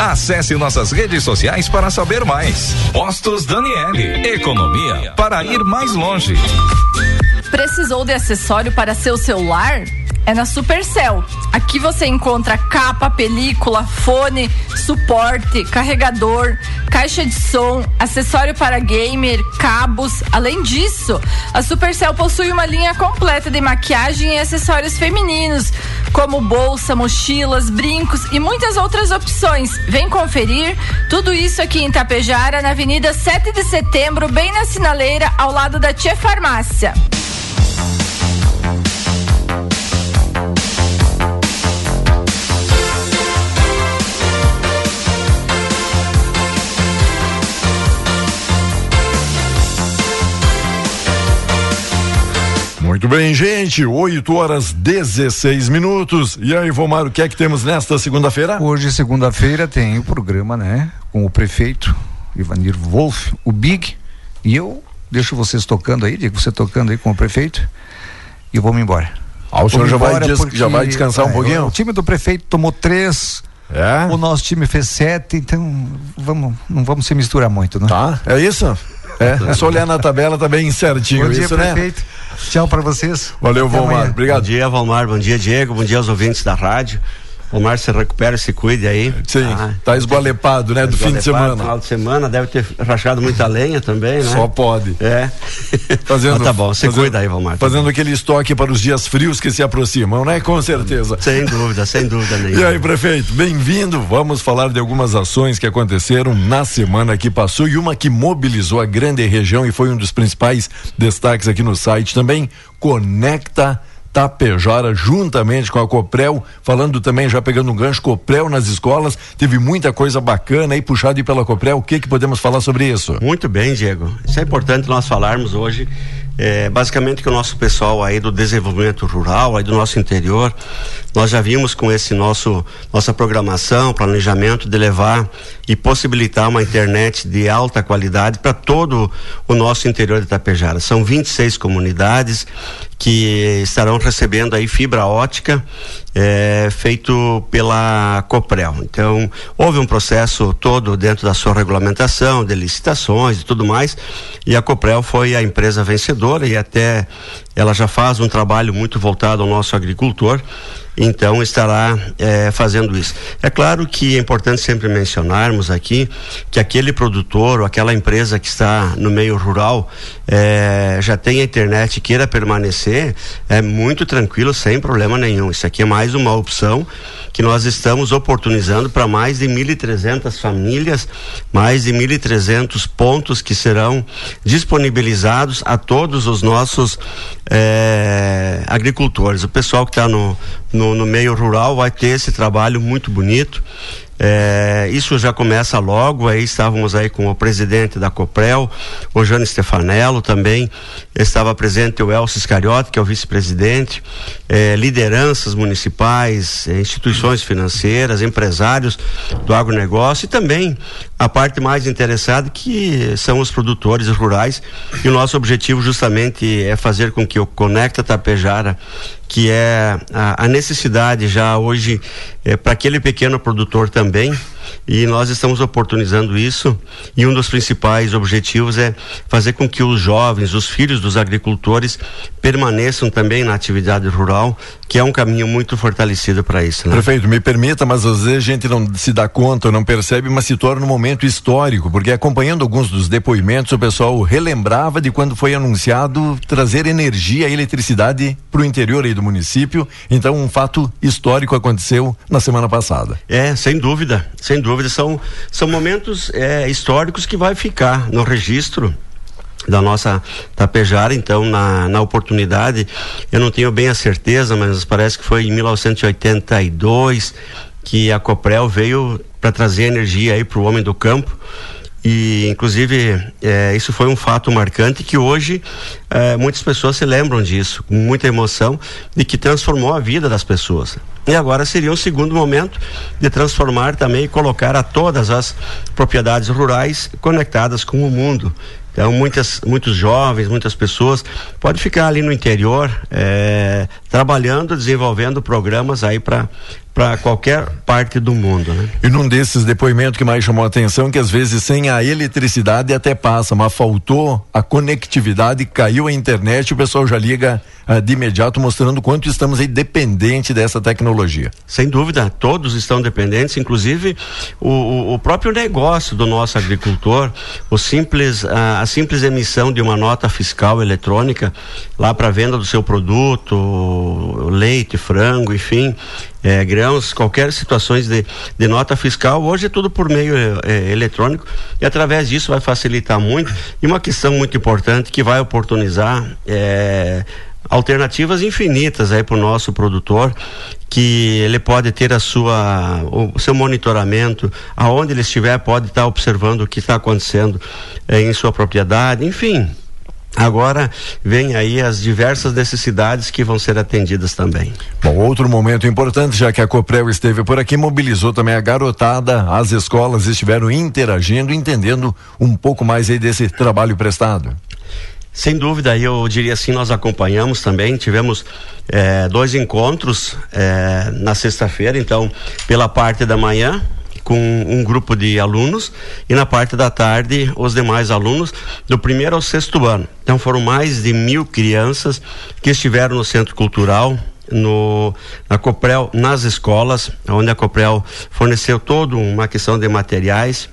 Acesse nossas redes sociais para saber mais. Postos Daniele. Economia para ir mais longe. Precisou de acessório para seu celular? É na Supercell. Aqui você encontra capa, película, fone, suporte, carregador, caixa de som, acessório para gamer, cabos. Além disso, a Supercell possui uma linha completa de maquiagem e acessórios femininos, como bolsa, mochilas, brincos e muitas outras opções. Vem conferir tudo isso aqui em Tapejara, na Avenida 7 de Setembro, bem na sinaleira, ao lado da Tia Farmácia. Muito bem, gente. 8 horas 16 minutos. E aí, Vomar, o que é que temos nesta segunda-feira? Hoje, segunda-feira, tem o programa, né? Com o prefeito Ivanir Wolf, o Big. E eu deixo vocês tocando aí, digo você tocando aí com o prefeito. E eu vou me embora. Ah, o senhor já vai des- já vai descansar um é, pouquinho? O time do prefeito tomou três. É? O nosso time fez sete, então vamos, não vamos se misturar muito, né? Tá, é isso? É, é só olhar na tabela, tá bem certinho Bom dia, isso, né? Tchau pra vocês. Valeu, Até Valmar. amanhã. Obrigado. Bom dia, Valmar. Bom dia, Diego. Bom dia aos ouvintes da rádio. Valmar, se recupera, se cuide aí. Sim, tá esgualepado, né, do fim de semana. Final de semana, deve ter rachado muita lenha também, né? Só pode. É. Fazendo, Mas tá bom, se fazendo- cuida aí, Valmar. Fazendo aquele estoque para os dias frios que se aproximam, né? Com certeza. Sem dúvida, sem dúvida nenhuma. E aí, prefeito, bem-vindo. Vamos falar de algumas ações que aconteceram na semana que passou e uma que mobilizou a grande região e foi um dos principais destaques aqui no site também. Conecta Tapejara, juntamente com a Coprel, falando também, já pegando um gancho, Coprel nas escolas, teve muita coisa bacana aí puxado aí pela Coprel. O que que podemos falar sobre isso? Muito bem, Diego. Isso é importante nós falarmos hoje. É, basicamente que o nosso pessoal aí do desenvolvimento rural, aí do nosso interior, nós já vimos com esse nosso nossa programação, planejamento de levar e possibilitar uma internet de alta qualidade para todo o nosso interior de Itapejara. São 26 comunidades que estarão recebendo aí fibra ótica é, feito pela Coprel. Então, houve um processo todo dentro da sua regulamentação, de licitações e tudo mais, e a Coprel foi a empresa vencedora e até ela já faz um trabalho muito voltado ao nosso agricultor, então estará eh, fazendo isso. É claro que é importante sempre mencionarmos aqui que aquele produtor ou aquela empresa que está no meio rural eh, já tem a internet queira permanecer, é muito tranquilo, sem problema nenhum. Isso aqui é mais uma opção que nós estamos oportunizando para mais de 1.300 famílias, mais de 1.300 pontos que serão disponibilizados a todos os nossos eh, agricultores. O pessoal que está no, no, no meio rural vai ter esse trabalho muito bonito. É, isso já começa logo, aí estávamos aí com o presidente da Coprel, o Jânio Stefanello também, estava presente o Elcio Iscariote, que é o vice-presidente, é, lideranças municipais, é, instituições financeiras, empresários do agronegócio e também a parte mais interessada que são os produtores rurais. E o nosso objetivo justamente é fazer com que o Conecta Tapejara que é a, a necessidade já hoje é, para aquele pequeno produtor também e nós estamos oportunizando isso e um dos principais objetivos é fazer com que os jovens, os filhos dos agricultores permaneçam também na atividade rural, que é um caminho muito fortalecido para isso. Né? Prefeito, me permita, mas às vezes a gente não se dá conta, não percebe, mas se torna um momento histórico, porque acompanhando alguns dos depoimentos, o pessoal relembrava de quando foi anunciado trazer energia e eletricidade para o interior aí do município. Então, um fato histórico aconteceu na semana passada. É, sem dúvida, sem dúvida. São, são momentos é, históricos que vai ficar no registro da nossa Tapejara, então na, na oportunidade, eu não tenho bem a certeza, mas parece que foi em 1982 que a Coprel veio para trazer energia aí para o homem do campo e inclusive eh, isso foi um fato marcante que hoje eh, muitas pessoas se lembram disso com muita emoção de que transformou a vida das pessoas. E agora seria um segundo momento de transformar também e colocar a todas as propriedades rurais conectadas com o mundo. Então, muitas, muitos jovens, muitas pessoas podem ficar ali no interior, eh, trabalhando, desenvolvendo programas aí para para qualquer parte do mundo. Né? E num desses depoimentos que mais chamou a atenção, que às vezes sem a eletricidade até passa, mas faltou a conectividade, caiu a internet, o pessoal já liga ah, de imediato mostrando quanto estamos aí dependente dessa tecnologia. Sem dúvida, todos estão dependentes, inclusive o, o- o próprio negócio do nosso agricultor, o simples, a, a simples emissão de uma nota fiscal eletrônica lá para venda do seu produto, leite, frango, enfim, eh, grãos, qualquer situações de, de nota fiscal, hoje é tudo por meio eh, eletrônico e através disso vai facilitar muito. E uma questão muito importante que vai oportunizar eh, alternativas infinitas aí para o nosso produtor que ele pode ter a sua o seu monitoramento aonde ele estiver pode estar observando o que está acontecendo eh, em sua propriedade enfim agora vem aí as diversas necessidades que vão ser atendidas também Bom, outro momento importante, já que a Coprel esteve por aqui, mobilizou também a garotada, as escolas estiveram interagindo, entendendo um pouco mais aí desse trabalho prestado. Sem dúvida, eu diria assim, nós acompanhamos também, tivemos eh, dois encontros eh, na sexta-feira, então, pela parte da manhã, com um grupo de alunos, e na parte da tarde, os demais alunos, do primeiro ao sexto ano. Então, foram mais de mil crianças que estiveram no Centro Cultural, no, na Coprel, nas escolas, onde a Coprel forneceu toda uma questão de materiais,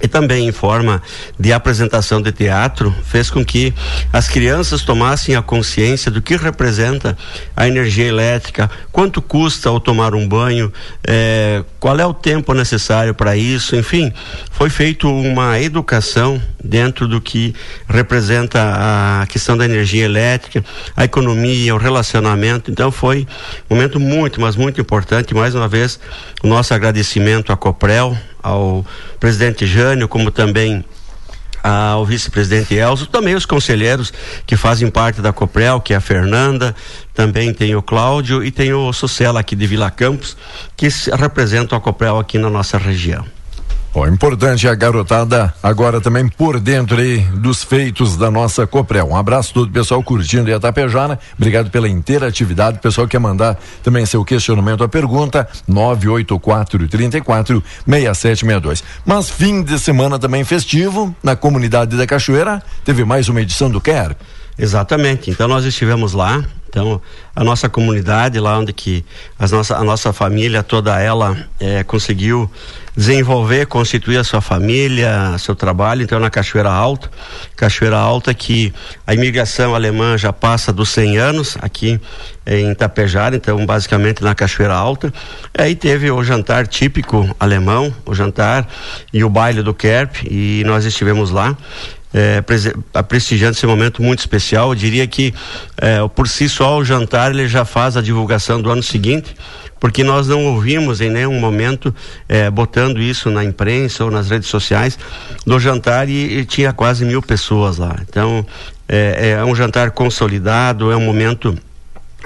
e também em forma de apresentação de teatro fez com que as crianças tomassem a consciência do que representa a energia elétrica, quanto custa ao tomar um banho, eh, qual é o tempo necessário para isso, enfim, foi feito uma educação dentro do que representa a questão da energia elétrica, a economia, o relacionamento. Então foi um momento muito, mas muito importante. Mais uma vez, o nosso agradecimento à Coprel, ao presidente Jânio, como também ao vice-presidente Elzo, também os conselheiros que fazem parte da Coprel, que é a Fernanda, também tem o Cláudio e tem o Sucela aqui de Vila Campos, que se- representam a Coprel aqui na nossa região. Bom, importante a garotada agora também por dentro aí dos feitos da nossa Coprel. Um abraço todo pessoal curtindo aí a Tapejara. Obrigado pela interatividade. O pessoal quer mandar também seu questionamento, a pergunta 984 34 6762. Mas fim de semana também festivo na comunidade da Cachoeira. Teve mais uma edição do Quer. Exatamente. Então nós estivemos lá. Então a nossa comunidade lá onde que as nossa, a nossa família toda ela eh, conseguiu desenvolver, constituir a sua família, seu trabalho. Então na Cachoeira Alta, Cachoeira Alta que a imigração alemã já passa dos 100 anos aqui em Tapejara. Então basicamente na Cachoeira Alta. Aí teve o jantar típico alemão, o jantar e o baile do Kerp e nós estivemos lá é, prestigiando esse momento muito especial. Eu diria que é, por si só o jantar ele já faz a divulgação do ano seguinte, porque nós não ouvimos em nenhum momento é, botando isso na imprensa ou nas redes sociais do jantar e, e tinha quase mil pessoas lá. Então é, é um jantar consolidado, é um momento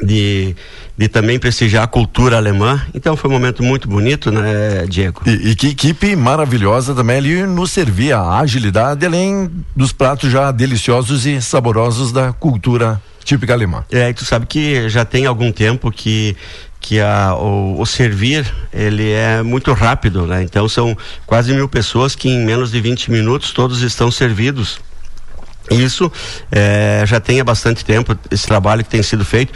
de, de também prestigiar a cultura alemã. Então foi um momento muito bonito, né, Diego? E, e que equipe maravilhosa também ali nos servia a agilidade, além dos pratos já deliciosos e saborosos da cultura típica alemã. É, e tu sabe que já tem algum tempo que que a, o, o servir ele é muito rápido, né? Então são quase mil pessoas que em menos de 20 minutos todos estão servidos. Isso eh, já tem há bastante tempo esse trabalho que tem sido feito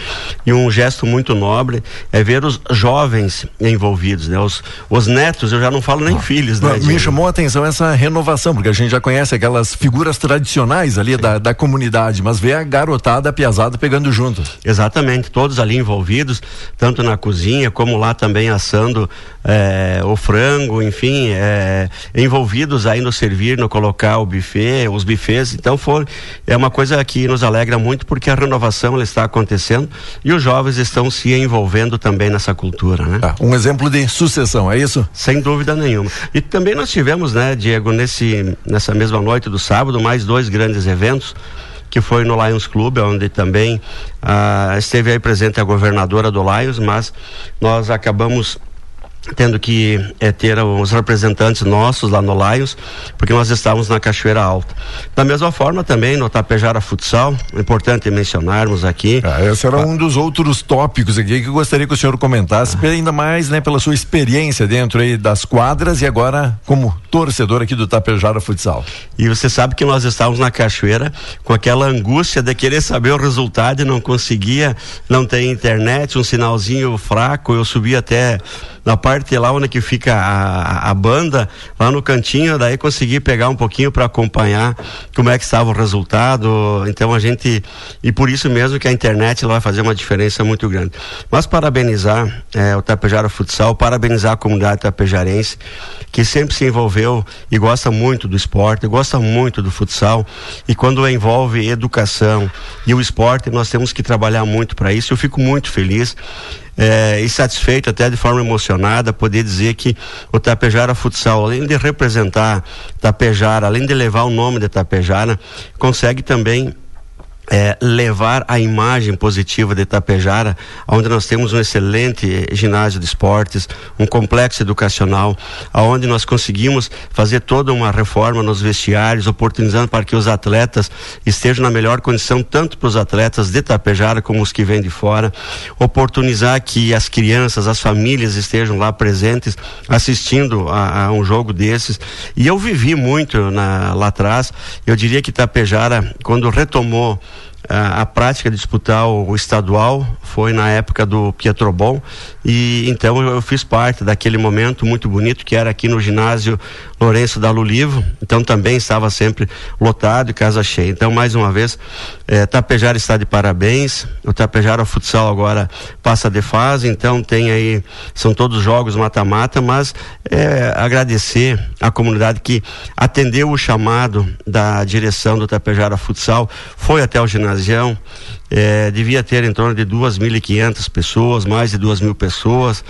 e um gesto muito nobre é ver os jovens envolvidos, né? Os, os netos, eu já não falo nem filhos, né? Me Diego? chamou a atenção essa renovação, porque a gente já conhece aquelas figuras tradicionais ali da, da comunidade, mas vê a garotada, piazada pegando junto. Exatamente, todos ali envolvidos, tanto na cozinha como lá também assando eh, o frango, enfim, eh, envolvidos aí no servir, no colocar o buffet, os buffets. Então foi é uma coisa que nos alegra muito porque a renovação está acontecendo e os jovens estão se envolvendo também nessa cultura, né? Um exemplo de sucessão, é isso? Sem dúvida nenhuma. E também nós tivemos, né, Diego, nesse nessa mesma noite do sábado, mais dois grandes eventos que foi no Lions Club, onde também ah, esteve aí presente a governadora do Lions, mas nós acabamos tendo que eh, ter os representantes nossos lá no Lions, porque nós estávamos na Cachoeira Alta. Da mesma forma também no Tapejara Futsal, é importante mencionarmos aqui. Ah, esse era um dos outros tópicos aqui que eu gostaria que o senhor comentasse, ainda mais, né, pela sua experiência dentro aí das quadras e agora como torcedor aqui do Tapejara Futsal. E você sabe que nós estávamos na Cachoeira com aquela angústia de querer saber o resultado e não conseguia, não tem internet, um sinalzinho fraco, eu subi até na parte lá onde que fica a, a banda, lá no cantinho, daí consegui pegar um pouquinho para acompanhar como é que estava o resultado. Então a gente e por isso mesmo que a internet vai fazer uma diferença muito grande. Mas parabenizar eh, o Tapejara Futsal, parabenizar a comunidade tapejarense que sempre se envolveu e gosta muito do esporte, gosta muito do futsal e quando envolve educação e o esporte nós temos que trabalhar muito para isso. Eu fico muito feliz é, e satisfeito até de forma emocionada poder dizer que o Tapejara Futsal, além de representar Tapejara, além de levar o nome de Tapejara, consegue também é, levar a imagem positiva de Tapejara, onde nós temos um excelente ginásio de esportes, um complexo educacional, aonde nós conseguimos fazer toda uma reforma nos vestiários, oportunizando para que os atletas estejam na melhor condição, tanto para os atletas de Tapejara como os que vêm de fora, oportunizar que as crianças, as famílias estejam lá presentes, assistindo a, a um jogo desses. E eu vivi muito na, lá atrás, eu diria que Tapejara, quando retomou a, a prática de disputar o, estadual foi na época do Pietrobon e então eu, eu, fiz parte daquele momento muito bonito que era aqui no ginásio Lourenço da Lulivo, então também estava sempre lotado e casa cheia. Então mais uma vez, eh, Tapejara está de parabéns. O Tapejara Futsal agora passa de fase, então tem aí são todos jogos mata-mata, mas eh, agradecer a comunidade que atendeu o chamado da direção do Tapejara Futsal, foi até o ginásio é, devia ter em torno de 2.500 pessoas, mais de duas mil pessoas.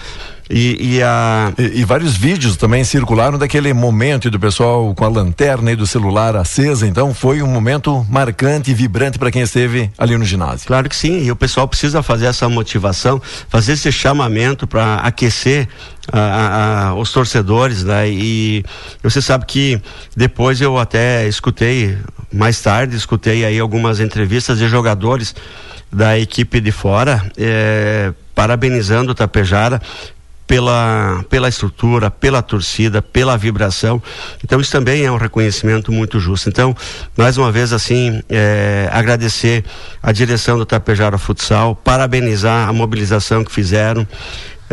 E, e, a... E, e, vários vídeos também circularam daquele momento do pessoal com a lanterna e do celular acesa. Então foi um momento marcante e vibrante para quem esteve ali no ginásio. Claro que sim. E o pessoal precisa fazer essa motivação, fazer esse chamamento para aquecer a, a, os torcedores, né? E você sabe que depois eu até escutei mais tarde, escutei aí algumas entrevistas de jogadores da equipe de fora, eh, parabenizando o Tapejara pela, pela estrutura, pela torcida, pela vibração. Então isso também é um reconhecimento muito justo. Então, mais uma vez assim, é, agradecer a direção do Tapejara Futsal, parabenizar a mobilização que fizeram.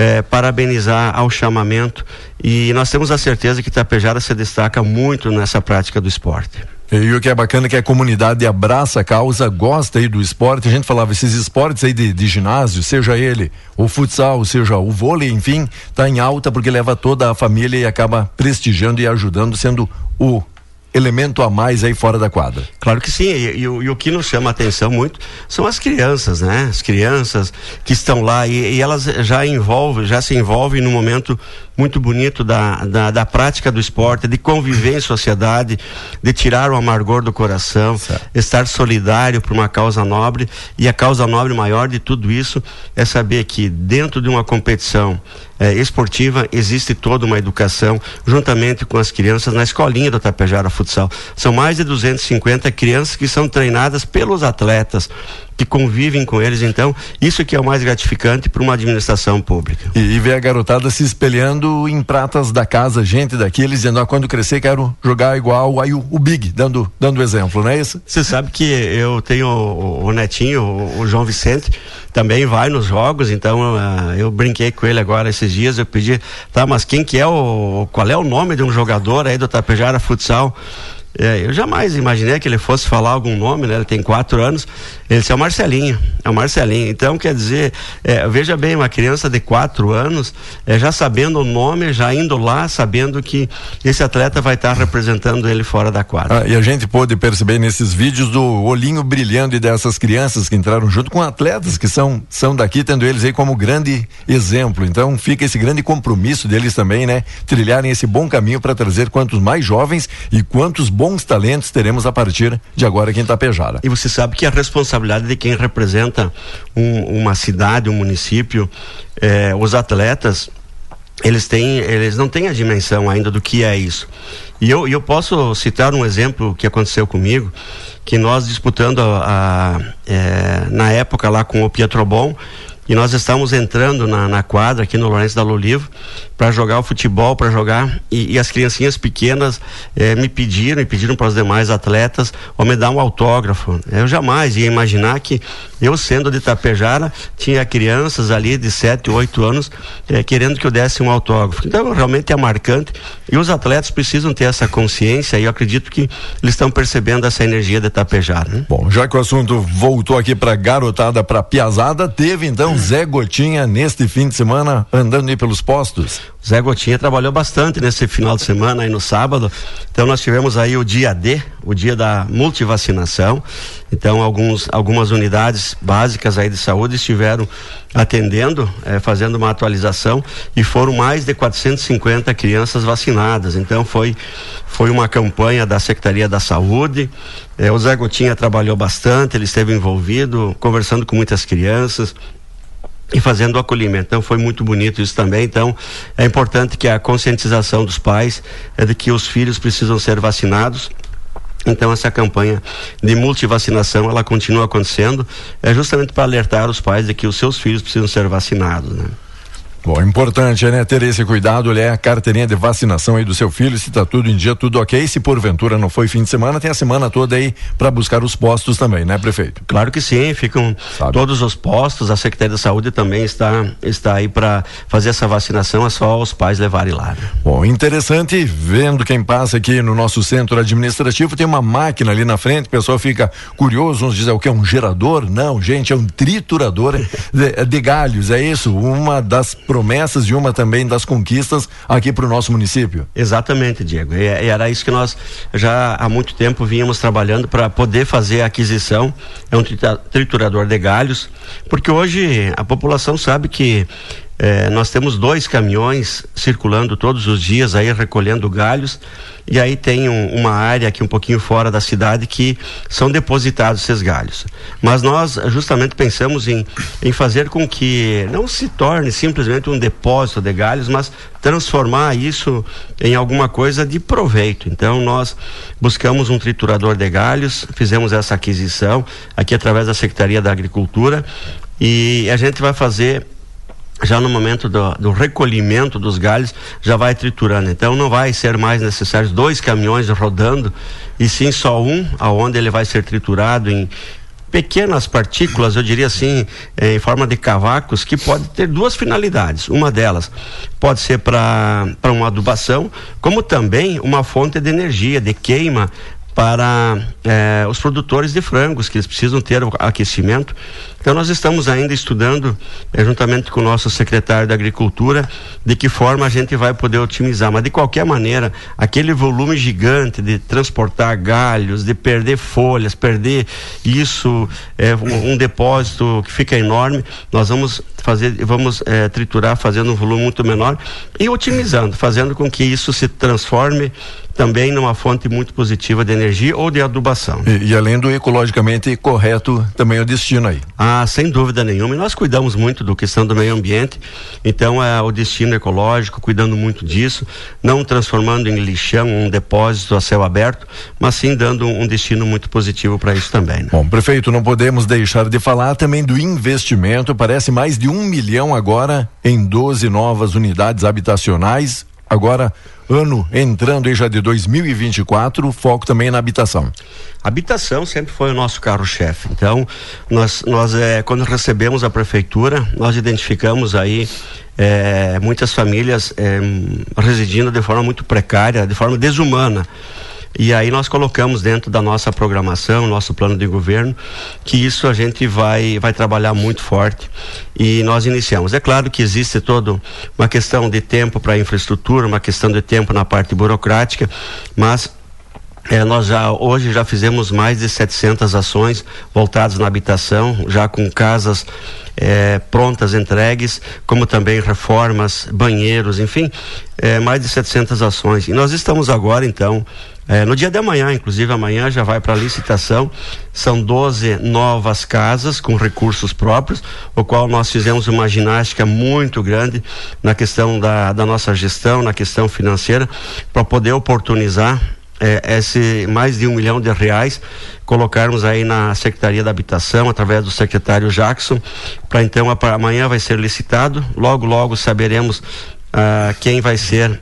É, parabenizar ao chamamento e nós temos a certeza que Tapejara se destaca muito nessa prática do esporte. E o que é bacana é que a comunidade abraça a causa, gosta aí do esporte. A gente falava, esses esportes aí de, de ginásio, seja ele o futsal, seja o vôlei, enfim, tá em alta porque leva toda a família e acaba prestigiando e ajudando, sendo o elemento a mais aí fora da quadra. Claro que sim, e, e, e, o que nos chama a atenção muito são as crianças, né? As crianças que estão lá e, elas já envolvem, já se envolvem num momento muito bonito da, da, da, prática do esporte, de conviver em sociedade, de tirar o amargor do coração, certo. estar solidário por uma causa nobre e a causa nobre maior de tudo isso é saber que dentro de uma competição eh, esportiva existe toda uma educação juntamente com as crianças na escolinha do Tapejara Futsal. São mais de 250 crianças que são treinadas pelos atletas que convivem com eles. Então, isso que é o mais gratificante para uma administração pública. E, e ver a garotada se espelhando em pratas da casa, gente daqui, eles dizendo, ah, quando crescer quero jogar igual aí o, o Big, dando, dando exemplo, não é isso? Você sabe que eu tenho o, o netinho, o, o, João Vicente, também vai nos jogos, então uh, eu brinquei com ele agora esses dias, eu pedi, tá, mas quem que é o, qual é o nome de um jogador aí do Tapejara Futsal? É, eu jamais imaginei que ele fosse falar algum nome, né? Ele tem quatro anos. Ele disse, é o Marcelinho, é o Marcelinho. Então, quer dizer, é, veja bem, uma criança de quatro anos, é, já sabendo o nome, já indo lá, sabendo que esse atleta vai estar representando ele fora da quadra. Ah, e a gente pôde perceber nesses vídeos do olhinho brilhando dessas crianças que entraram junto com atletas que são, são daqui, tendo eles aí como grande exemplo. Então, fica esse grande compromisso deles também, né? Trilharem esse bom caminho para trazer quantos mais jovens e quantos bons talentos teremos a partir de agora aqui em Tapejara. E você sabe que a responsabilidade de quem representa um, uma cidade, um município, eh, os atletas, eles têm, eles não têm a dimensão ainda do que é isso. E eu, eu posso citar um exemplo que aconteceu comigo, que nós disputando a, a, é, na época lá com o Pietrobon, e nós estávamos entrando na, na quadra aqui no Lourenço da Lolivo para jogar o futebol, para jogar e, e, as criancinhas pequenas eh, me pediram e pediram para os demais atletas ou me dar um autógrafo. Eu jamais ia imaginar que eu sendo de Tapejara tinha crianças ali de 7, 8 anos eh, querendo que eu desse um autógrafo. Então realmente é marcante e os atletas precisam ter essa consciência e eu acredito que eles estão percebendo essa energia de Tapejara. Né? Bom, já que o assunto voltou aqui para garotada, para piazada, teve então Zé Gotinha neste fim de semana andando aí pelos postos. Zé Gotinha trabalhou bastante nesse final de semana aí no sábado. Então nós tivemos aí o dia D, o dia da multivacinação. Então alguns, algumas unidades básicas aí de saúde estiveram atendendo, eh, fazendo uma atualização e foram mais de 450 crianças vacinadas. Então foi foi uma campanha da Secretaria da Saúde. Eh, o Zé Gotinha trabalhou bastante, ele esteve envolvido, conversando com muitas crianças e fazendo o acolhimento. Então foi muito bonito isso também. Então é importante que a conscientização dos pais é de que os filhos precisam ser vacinados. Então essa campanha de multivacinação ela continua acontecendo, é justamente para alertar os pais de que os seus filhos precisam ser vacinados, né? Bom, importante, né? Ter esse cuidado, olhar a carteirinha de vacinação aí do seu filho, se tá tudo em dia, tudo ok. Se porventura não foi fim de semana, tem a semana toda aí para buscar os postos também, né, prefeito? Claro que sim, ficam Sabe. todos os postos, a Secretaria da Saúde também está, está aí para fazer essa vacinação, é só os pais levarem lá. Né? Bom, interessante, vendo quem passa aqui no nosso centro administrativo, tem uma máquina ali na frente, o pessoal fica curioso, uns dizem o que é um gerador? Não, gente, é um triturador de, de galhos, é isso? Uma das promessas e uma também das conquistas aqui para o nosso município. Exatamente, Diego. E, e, era isso que nós já há muito tempo vínhamos trabalhando para poder fazer a aquisição. É um triturador de galhos, porque hoje a população sabe que eh, nós temos dois caminhões circulando todos os dias aí recolhendo galhos e aí tem um, uma área aqui um pouquinho fora da cidade que são depositados esses galhos. Mas nós justamente pensamos em, em fazer com que não se torne simplesmente um depósito de galhos, mas transformar isso em alguma coisa de proveito. Então nós buscamos um triturador de galhos, fizemos essa aquisição aqui através da Secretaria da Agricultura e a gente vai fazer já no momento do, do, recolhimento dos galhos, já vai triturando. Então não vai ser mais necessário dois caminhões rodando, e sim só um, aonde ele vai ser triturado em pequenas partículas, eu diria assim, eh, em forma de cavacos, que pode ter duas finalidades. Uma delas pode ser para uma adubação, como também uma fonte de energia, de queima para eh, os produtores de frangos, que eles precisam ter aquecimento. Então, nós estamos ainda estudando, eh, juntamente com o nosso secretário da Agricultura, de que forma a gente vai poder otimizar. Mas, de qualquer maneira, aquele volume gigante de transportar galhos, de perder folhas, perder isso, eh, um, um, depósito que fica enorme, nós vamos fazer, vamos triturar fazendo um volume muito menor e otimizando, fazendo com que isso se transforme também numa fonte muito positiva de energia ou de adubação. E, e, além do ecologicamente correto, também o destino aí. Ah, sem dúvida nenhuma. E nós cuidamos muito do questão do meio ambiente. Então, é o destino ecológico, cuidando muito disso, não transformando em lixão um depósito a céu aberto, mas sim dando um, um destino muito positivo para isso também. Né? Bom, prefeito, não podemos deixar de falar também do investimento. Parece mais de um milhão agora em 12 novas unidades habitacionais. Agora ano entrando aí já de 2024, o foco também na habitação. Habitação sempre foi o nosso carro-chefe. Então, nós, nós é, quando recebemos a prefeitura, nós identificamos aí é, muitas famílias é, residindo de forma muito precária, de forma desumana. E aí nós colocamos dentro da nossa programação, nosso plano de governo, que isso a gente vai, vai trabalhar muito forte e nós iniciamos. É claro que existe toda uma questão de tempo para infraestrutura, uma questão de tempo na parte burocrática, mas É, nós já hoje já fizemos mais de 700 ações voltadas na habitação, já com casas é, prontas, entregues, como também reformas, banheiros, enfim, é, mais de 700 ações. E nós estamos agora, então, é, no dia de amanhã, inclusive amanhã já vai para licitação. São 12 novas casas com recursos próprios, o qual nós fizemos uma ginástica muito grande na questão da, da nossa gestão, na questão financeira, para poder oportunizar é, esse mais de um milhão de reais colocarmos aí na Secretaria da Habitação através do secretário Jackson para então amanhã vai ser licitado logo logo saberemos ah, quem vai ser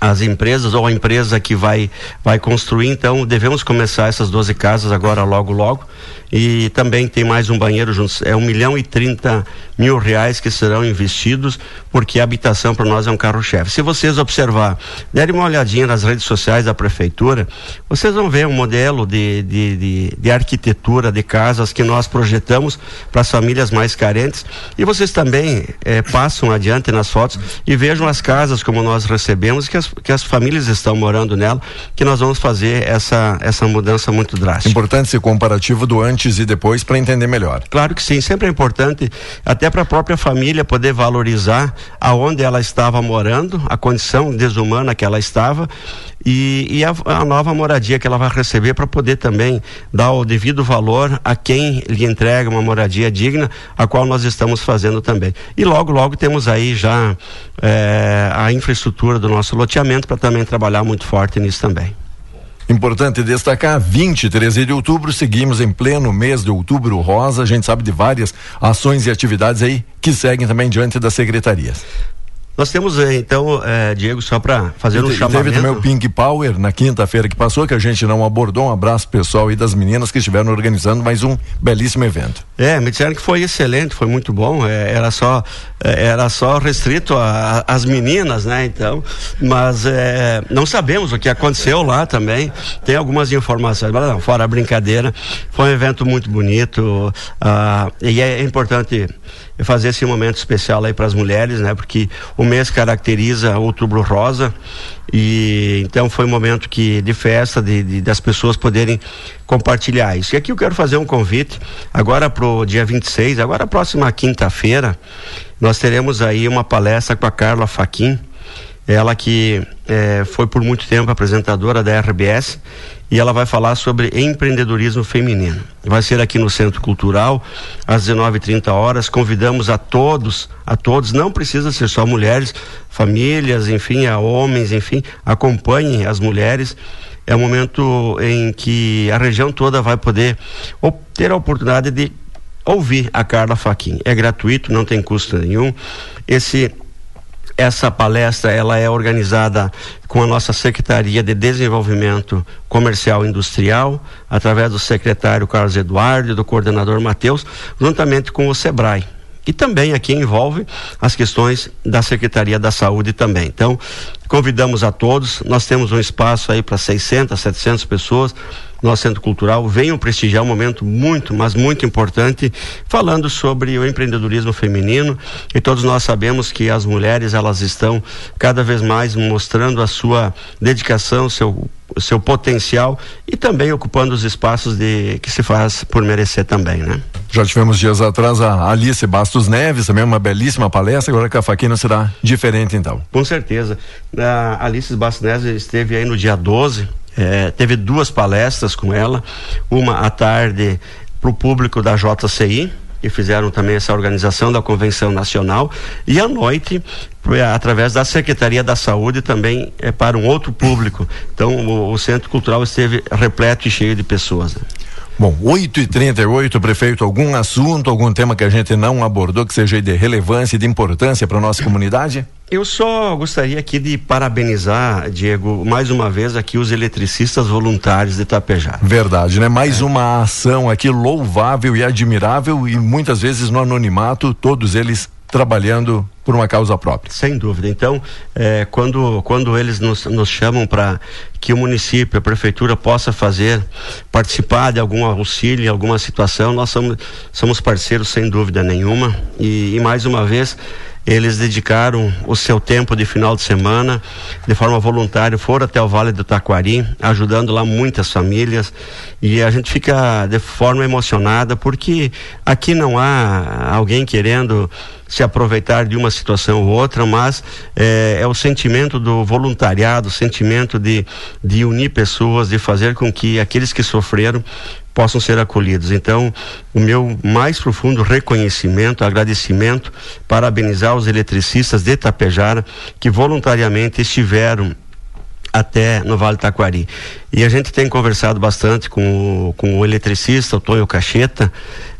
as empresas ou a empresa que vai vai construir. Então devemos começar essas 12 casas agora logo logo e também tem mais um banheiro é um milhão e trinta mil reais que serão investidos porque a habitação para nós é um carro-chefe. Se vocês observar derem uma olhadinha nas redes sociais da prefeitura vocês vão ver um modelo de, de, de, de arquitetura de casas que nós projetamos para as famílias mais carentes. E vocês também eh, passam adiante nas fotos e vejam as casas como nós recebemos que as, que as famílias estão morando nela que nós vamos fazer essa essa mudança muito drástica. Importante esse comparativo do antes e depois para entender melhor. Claro que sim, sempre é importante até para a própria família poder valorizar aonde ela estava morando, a condição desumana que ela estava e, e a, a nova moradia que ela vai receber para poder também dar o devido valor a quem lhe entrega uma moradia digna, a qual nós estamos fazendo também. E logo, logo temos aí já eh, a infraestrutura do nosso loteamento para também trabalhar muito forte nisso também. Importante destacar, 20 e 13 de outubro, seguimos em pleno mês de outubro rosa. A gente sabe de várias ações e atividades aí que seguem também diante das secretarias. Nós temos eh, então, eh, Diego, só para fazer E um e chamamento. Teve também o Pink Power na quinta-feira que passou, que a gente não abordou. Um abraço pessoal aí das meninas que estiveram organizando mais um belíssimo evento. É, me disseram que foi excelente, foi muito bom. é, era só é, era só restrito às meninas, né? Então, mas é, não sabemos o que aconteceu lá também. Tem algumas informações, mas não, fora a brincadeira, foi um evento muito bonito ah, e é importante fazer esse momento especial aí para as mulheres, né? Porque o mês caracteriza outubro rosa e então foi um momento que de festa, de, de- das pessoas poderem compartilhar isso. E aqui eu quero fazer um convite agora pro dia 26, agora próxima quinta-feira, nós teremos aí uma palestra com a Carla Faquin, ela que eh, foi por muito tempo apresentadora da RBS e ela vai falar sobre empreendedorismo feminino. Vai ser aqui no Centro Cultural às 19:30 horas. Convidamos a todos, a todos, não precisa ser só mulheres, famílias, enfim, a homens, enfim, acompanhem as mulheres. É um momento em que a região toda vai poder ter a oportunidade de ouvir a Carla Faquin. É gratuito, não tem custo nenhum. Esse essa palestra ela é organizada com a nossa Secretaria de Desenvolvimento Comercial e Industrial, através do secretário Carlos Eduardo e do coordenador Matheus, juntamente com o Sebrae. E também aqui envolve as questões da Secretaria da Saúde também. Então, convidamos a todos, nós temos um espaço aí para 600, 700 pessoas, nosso Centro Cultural, venham prestigiar um momento muito, mas muito importante, falando sobre o empreendedorismo feminino e todos nós sabemos que as mulheres elas estão cada vez mais mostrando a sua dedicação, seu seu potencial e também ocupando os espaços de que se faz por merecer também, né? Já tivemos dias atrás a Alice Bastos Neves, também uma belíssima palestra, agora com a Faquina será diferente então. Com certeza. A Alice Bastos esteve aí no dia 12, eh, teve duas palestras com ela, uma à tarde para o público da JCI, que fizeram também essa organização da Convenção Nacional, e à noite, eh, através da Secretaria da Saúde, também é para um outro público. Então, o, o Centro Cultural esteve repleto e cheio de pessoas. né? Bom, 8 e 38 prefeito, algum assunto, algum tema que a gente não abordou que seja de relevância e de importância para nossa comunidade? Eu só gostaria aqui de parabenizar, Diego, mais uma vez aqui os eletricistas voluntários de Itapejara. Verdade, né? Mais uma ação aqui louvável e admirável e muitas vezes no anonimato, todos eles trabalhando por uma causa própria. Sem dúvida. Então, é, quando, quando eles nos, nos chamam para que o município, a prefeitura possa fazer, participar de algum auxílio, alguma situação, nós somos, somos parceiros sem dúvida nenhuma. E, e mais uma vez, eles dedicaram o seu tempo de final de semana, de forma voluntária, foram até o Vale do Taquari, ajudando lá muitas famílias. E a gente fica de forma emocionada, porque aqui não há alguém querendo se aproveitar de uma situação ou outra, mas é, é o sentimento do voluntariado, o sentimento de, de unir pessoas, de fazer com que aqueles que sofreram possam ser acolhidos. Então, o meu mais profundo reconhecimento, agradecimento, parabenizar os eletricistas de Tapejara que voluntariamente estiveram até no Vale Taquari. E a gente tem conversado bastante com o, com o eletricista, o Tonho Cacheta,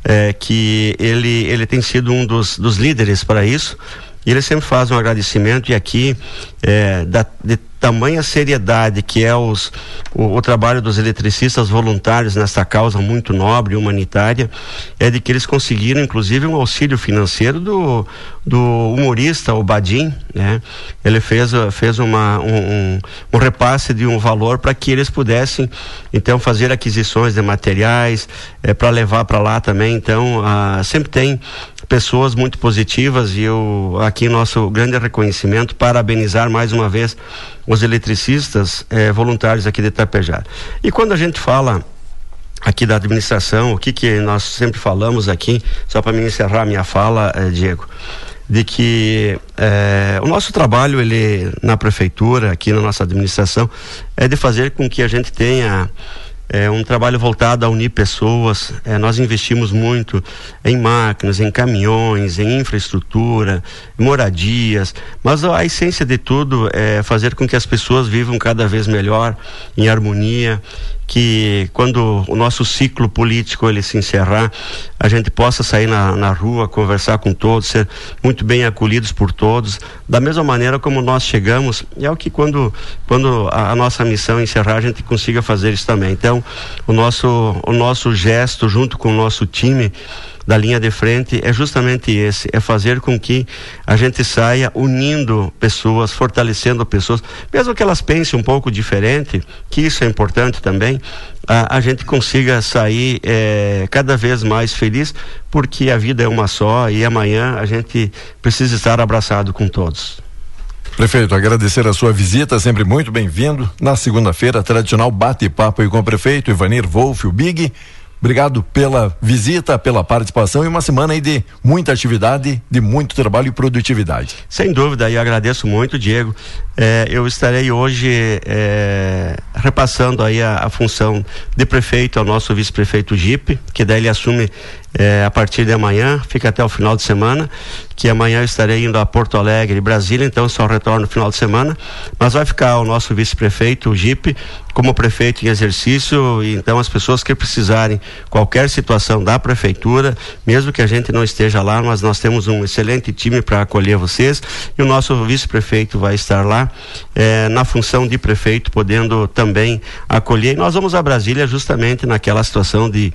eh, que ele, ele tem sido um dos, dos líderes para isso. E ele sempre faz um agradecimento e aqui eh, da, de tamanha seriedade que é os, o, o, trabalho dos eletricistas voluntários nessa causa muito nobre humanitária é de que eles conseguiram inclusive um auxílio financeiro do, do humorista o Badim né? Ele fez fez uma um, um, um repasse de um valor para que eles pudessem então fazer aquisições de materiais é, para levar para lá também. Então ah, sempre tem pessoas muito positivas e eu aqui nosso grande reconhecimento parabenizar mais uma vez os eletricistas eh, voluntários aqui de Itapejara. E quando a gente fala aqui da administração, o que que nós sempre falamos aqui, só para me encerrar minha fala, eh, Diego, de que eh, o nosso trabalho ele na prefeitura, aqui na nossa administração, é de fazer com que a gente tenha é um trabalho voltado a unir pessoas. É, nós investimos muito em máquinas, em caminhões, em infraestrutura, moradias, mas a essência de tudo é fazer com que as pessoas vivam cada vez melhor, em harmonia, que quando o nosso ciclo político ele se encerrar, a gente possa sair na, na rua, conversar com todos, ser muito bem acolhidos por todos, da mesma maneira como nós chegamos, e é o que quando, quando a, a nossa missão encerrar, a gente consiga fazer isso também. Então, o nosso, o nosso gesto junto com o nosso time, da linha de frente é justamente esse, é fazer com que a gente saia unindo pessoas, fortalecendo pessoas, mesmo que elas pensem um pouco diferente, que isso é importante também, a, a gente consiga sair é, cada vez mais feliz, porque a vida é uma só e amanhã a gente precisa estar abraçado com todos. Prefeito, agradecer a sua visita, sempre muito bem-vindo. Na segunda-feira, tradicional bate-papo com o prefeito Ivanir Wolf, o Big. Obrigado pela visita, pela participação e uma semana aí de muita atividade, de muito trabalho e produtividade. Sem dúvida, e agradeço muito, Diego. É, eu estarei hoje é, repassando aí a, a, função de prefeito ao nosso vice-prefeito Gipe, que daí ele assume é, a partir de amanhã, fica até o final de semana, que amanhã eu estarei indo a Porto Alegre, Brasília, então só retorno no final de semana, mas vai ficar o nosso vice-prefeito, o Gipe, como prefeito em exercício, e então as pessoas que precisarem qualquer situação da prefeitura, mesmo que a gente não esteja lá, mas nós temos um excelente time para acolher vocês, e o nosso vice-prefeito vai estar lá é, na função de prefeito, podendo também acolher. E nós vamos a Brasília justamente naquela situação de,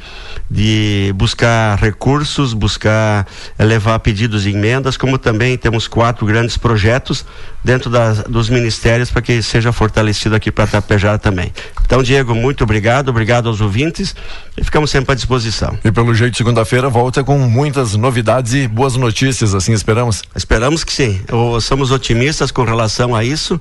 de buscar recursos, buscar é, levar pedidos de emendas, como também temos quatro grandes projetos dentro das, dos ministérios para que seja fortalecido aqui para Tapejara também. Então, Diego, muito obrigado, obrigado aos ouvintes e ficamos sempre à disposição. E pelo jeito, segunda-feira volta com muitas novidades e boas notícias, assim esperamos? Esperamos que sim. Somos otimistas com relação a isso.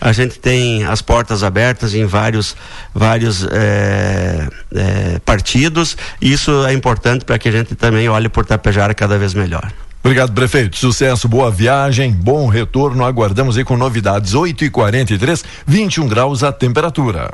A gente tem as portas abertas em vários, vários é, é, partidos e isso é importante para que a gente também olhe por Tapejara cada vez melhor. Obrigado, prefeito. Sucesso, boa viagem, bom retorno. Aguardamos aí com novidades. 8 e 43 21 graus a temperatura.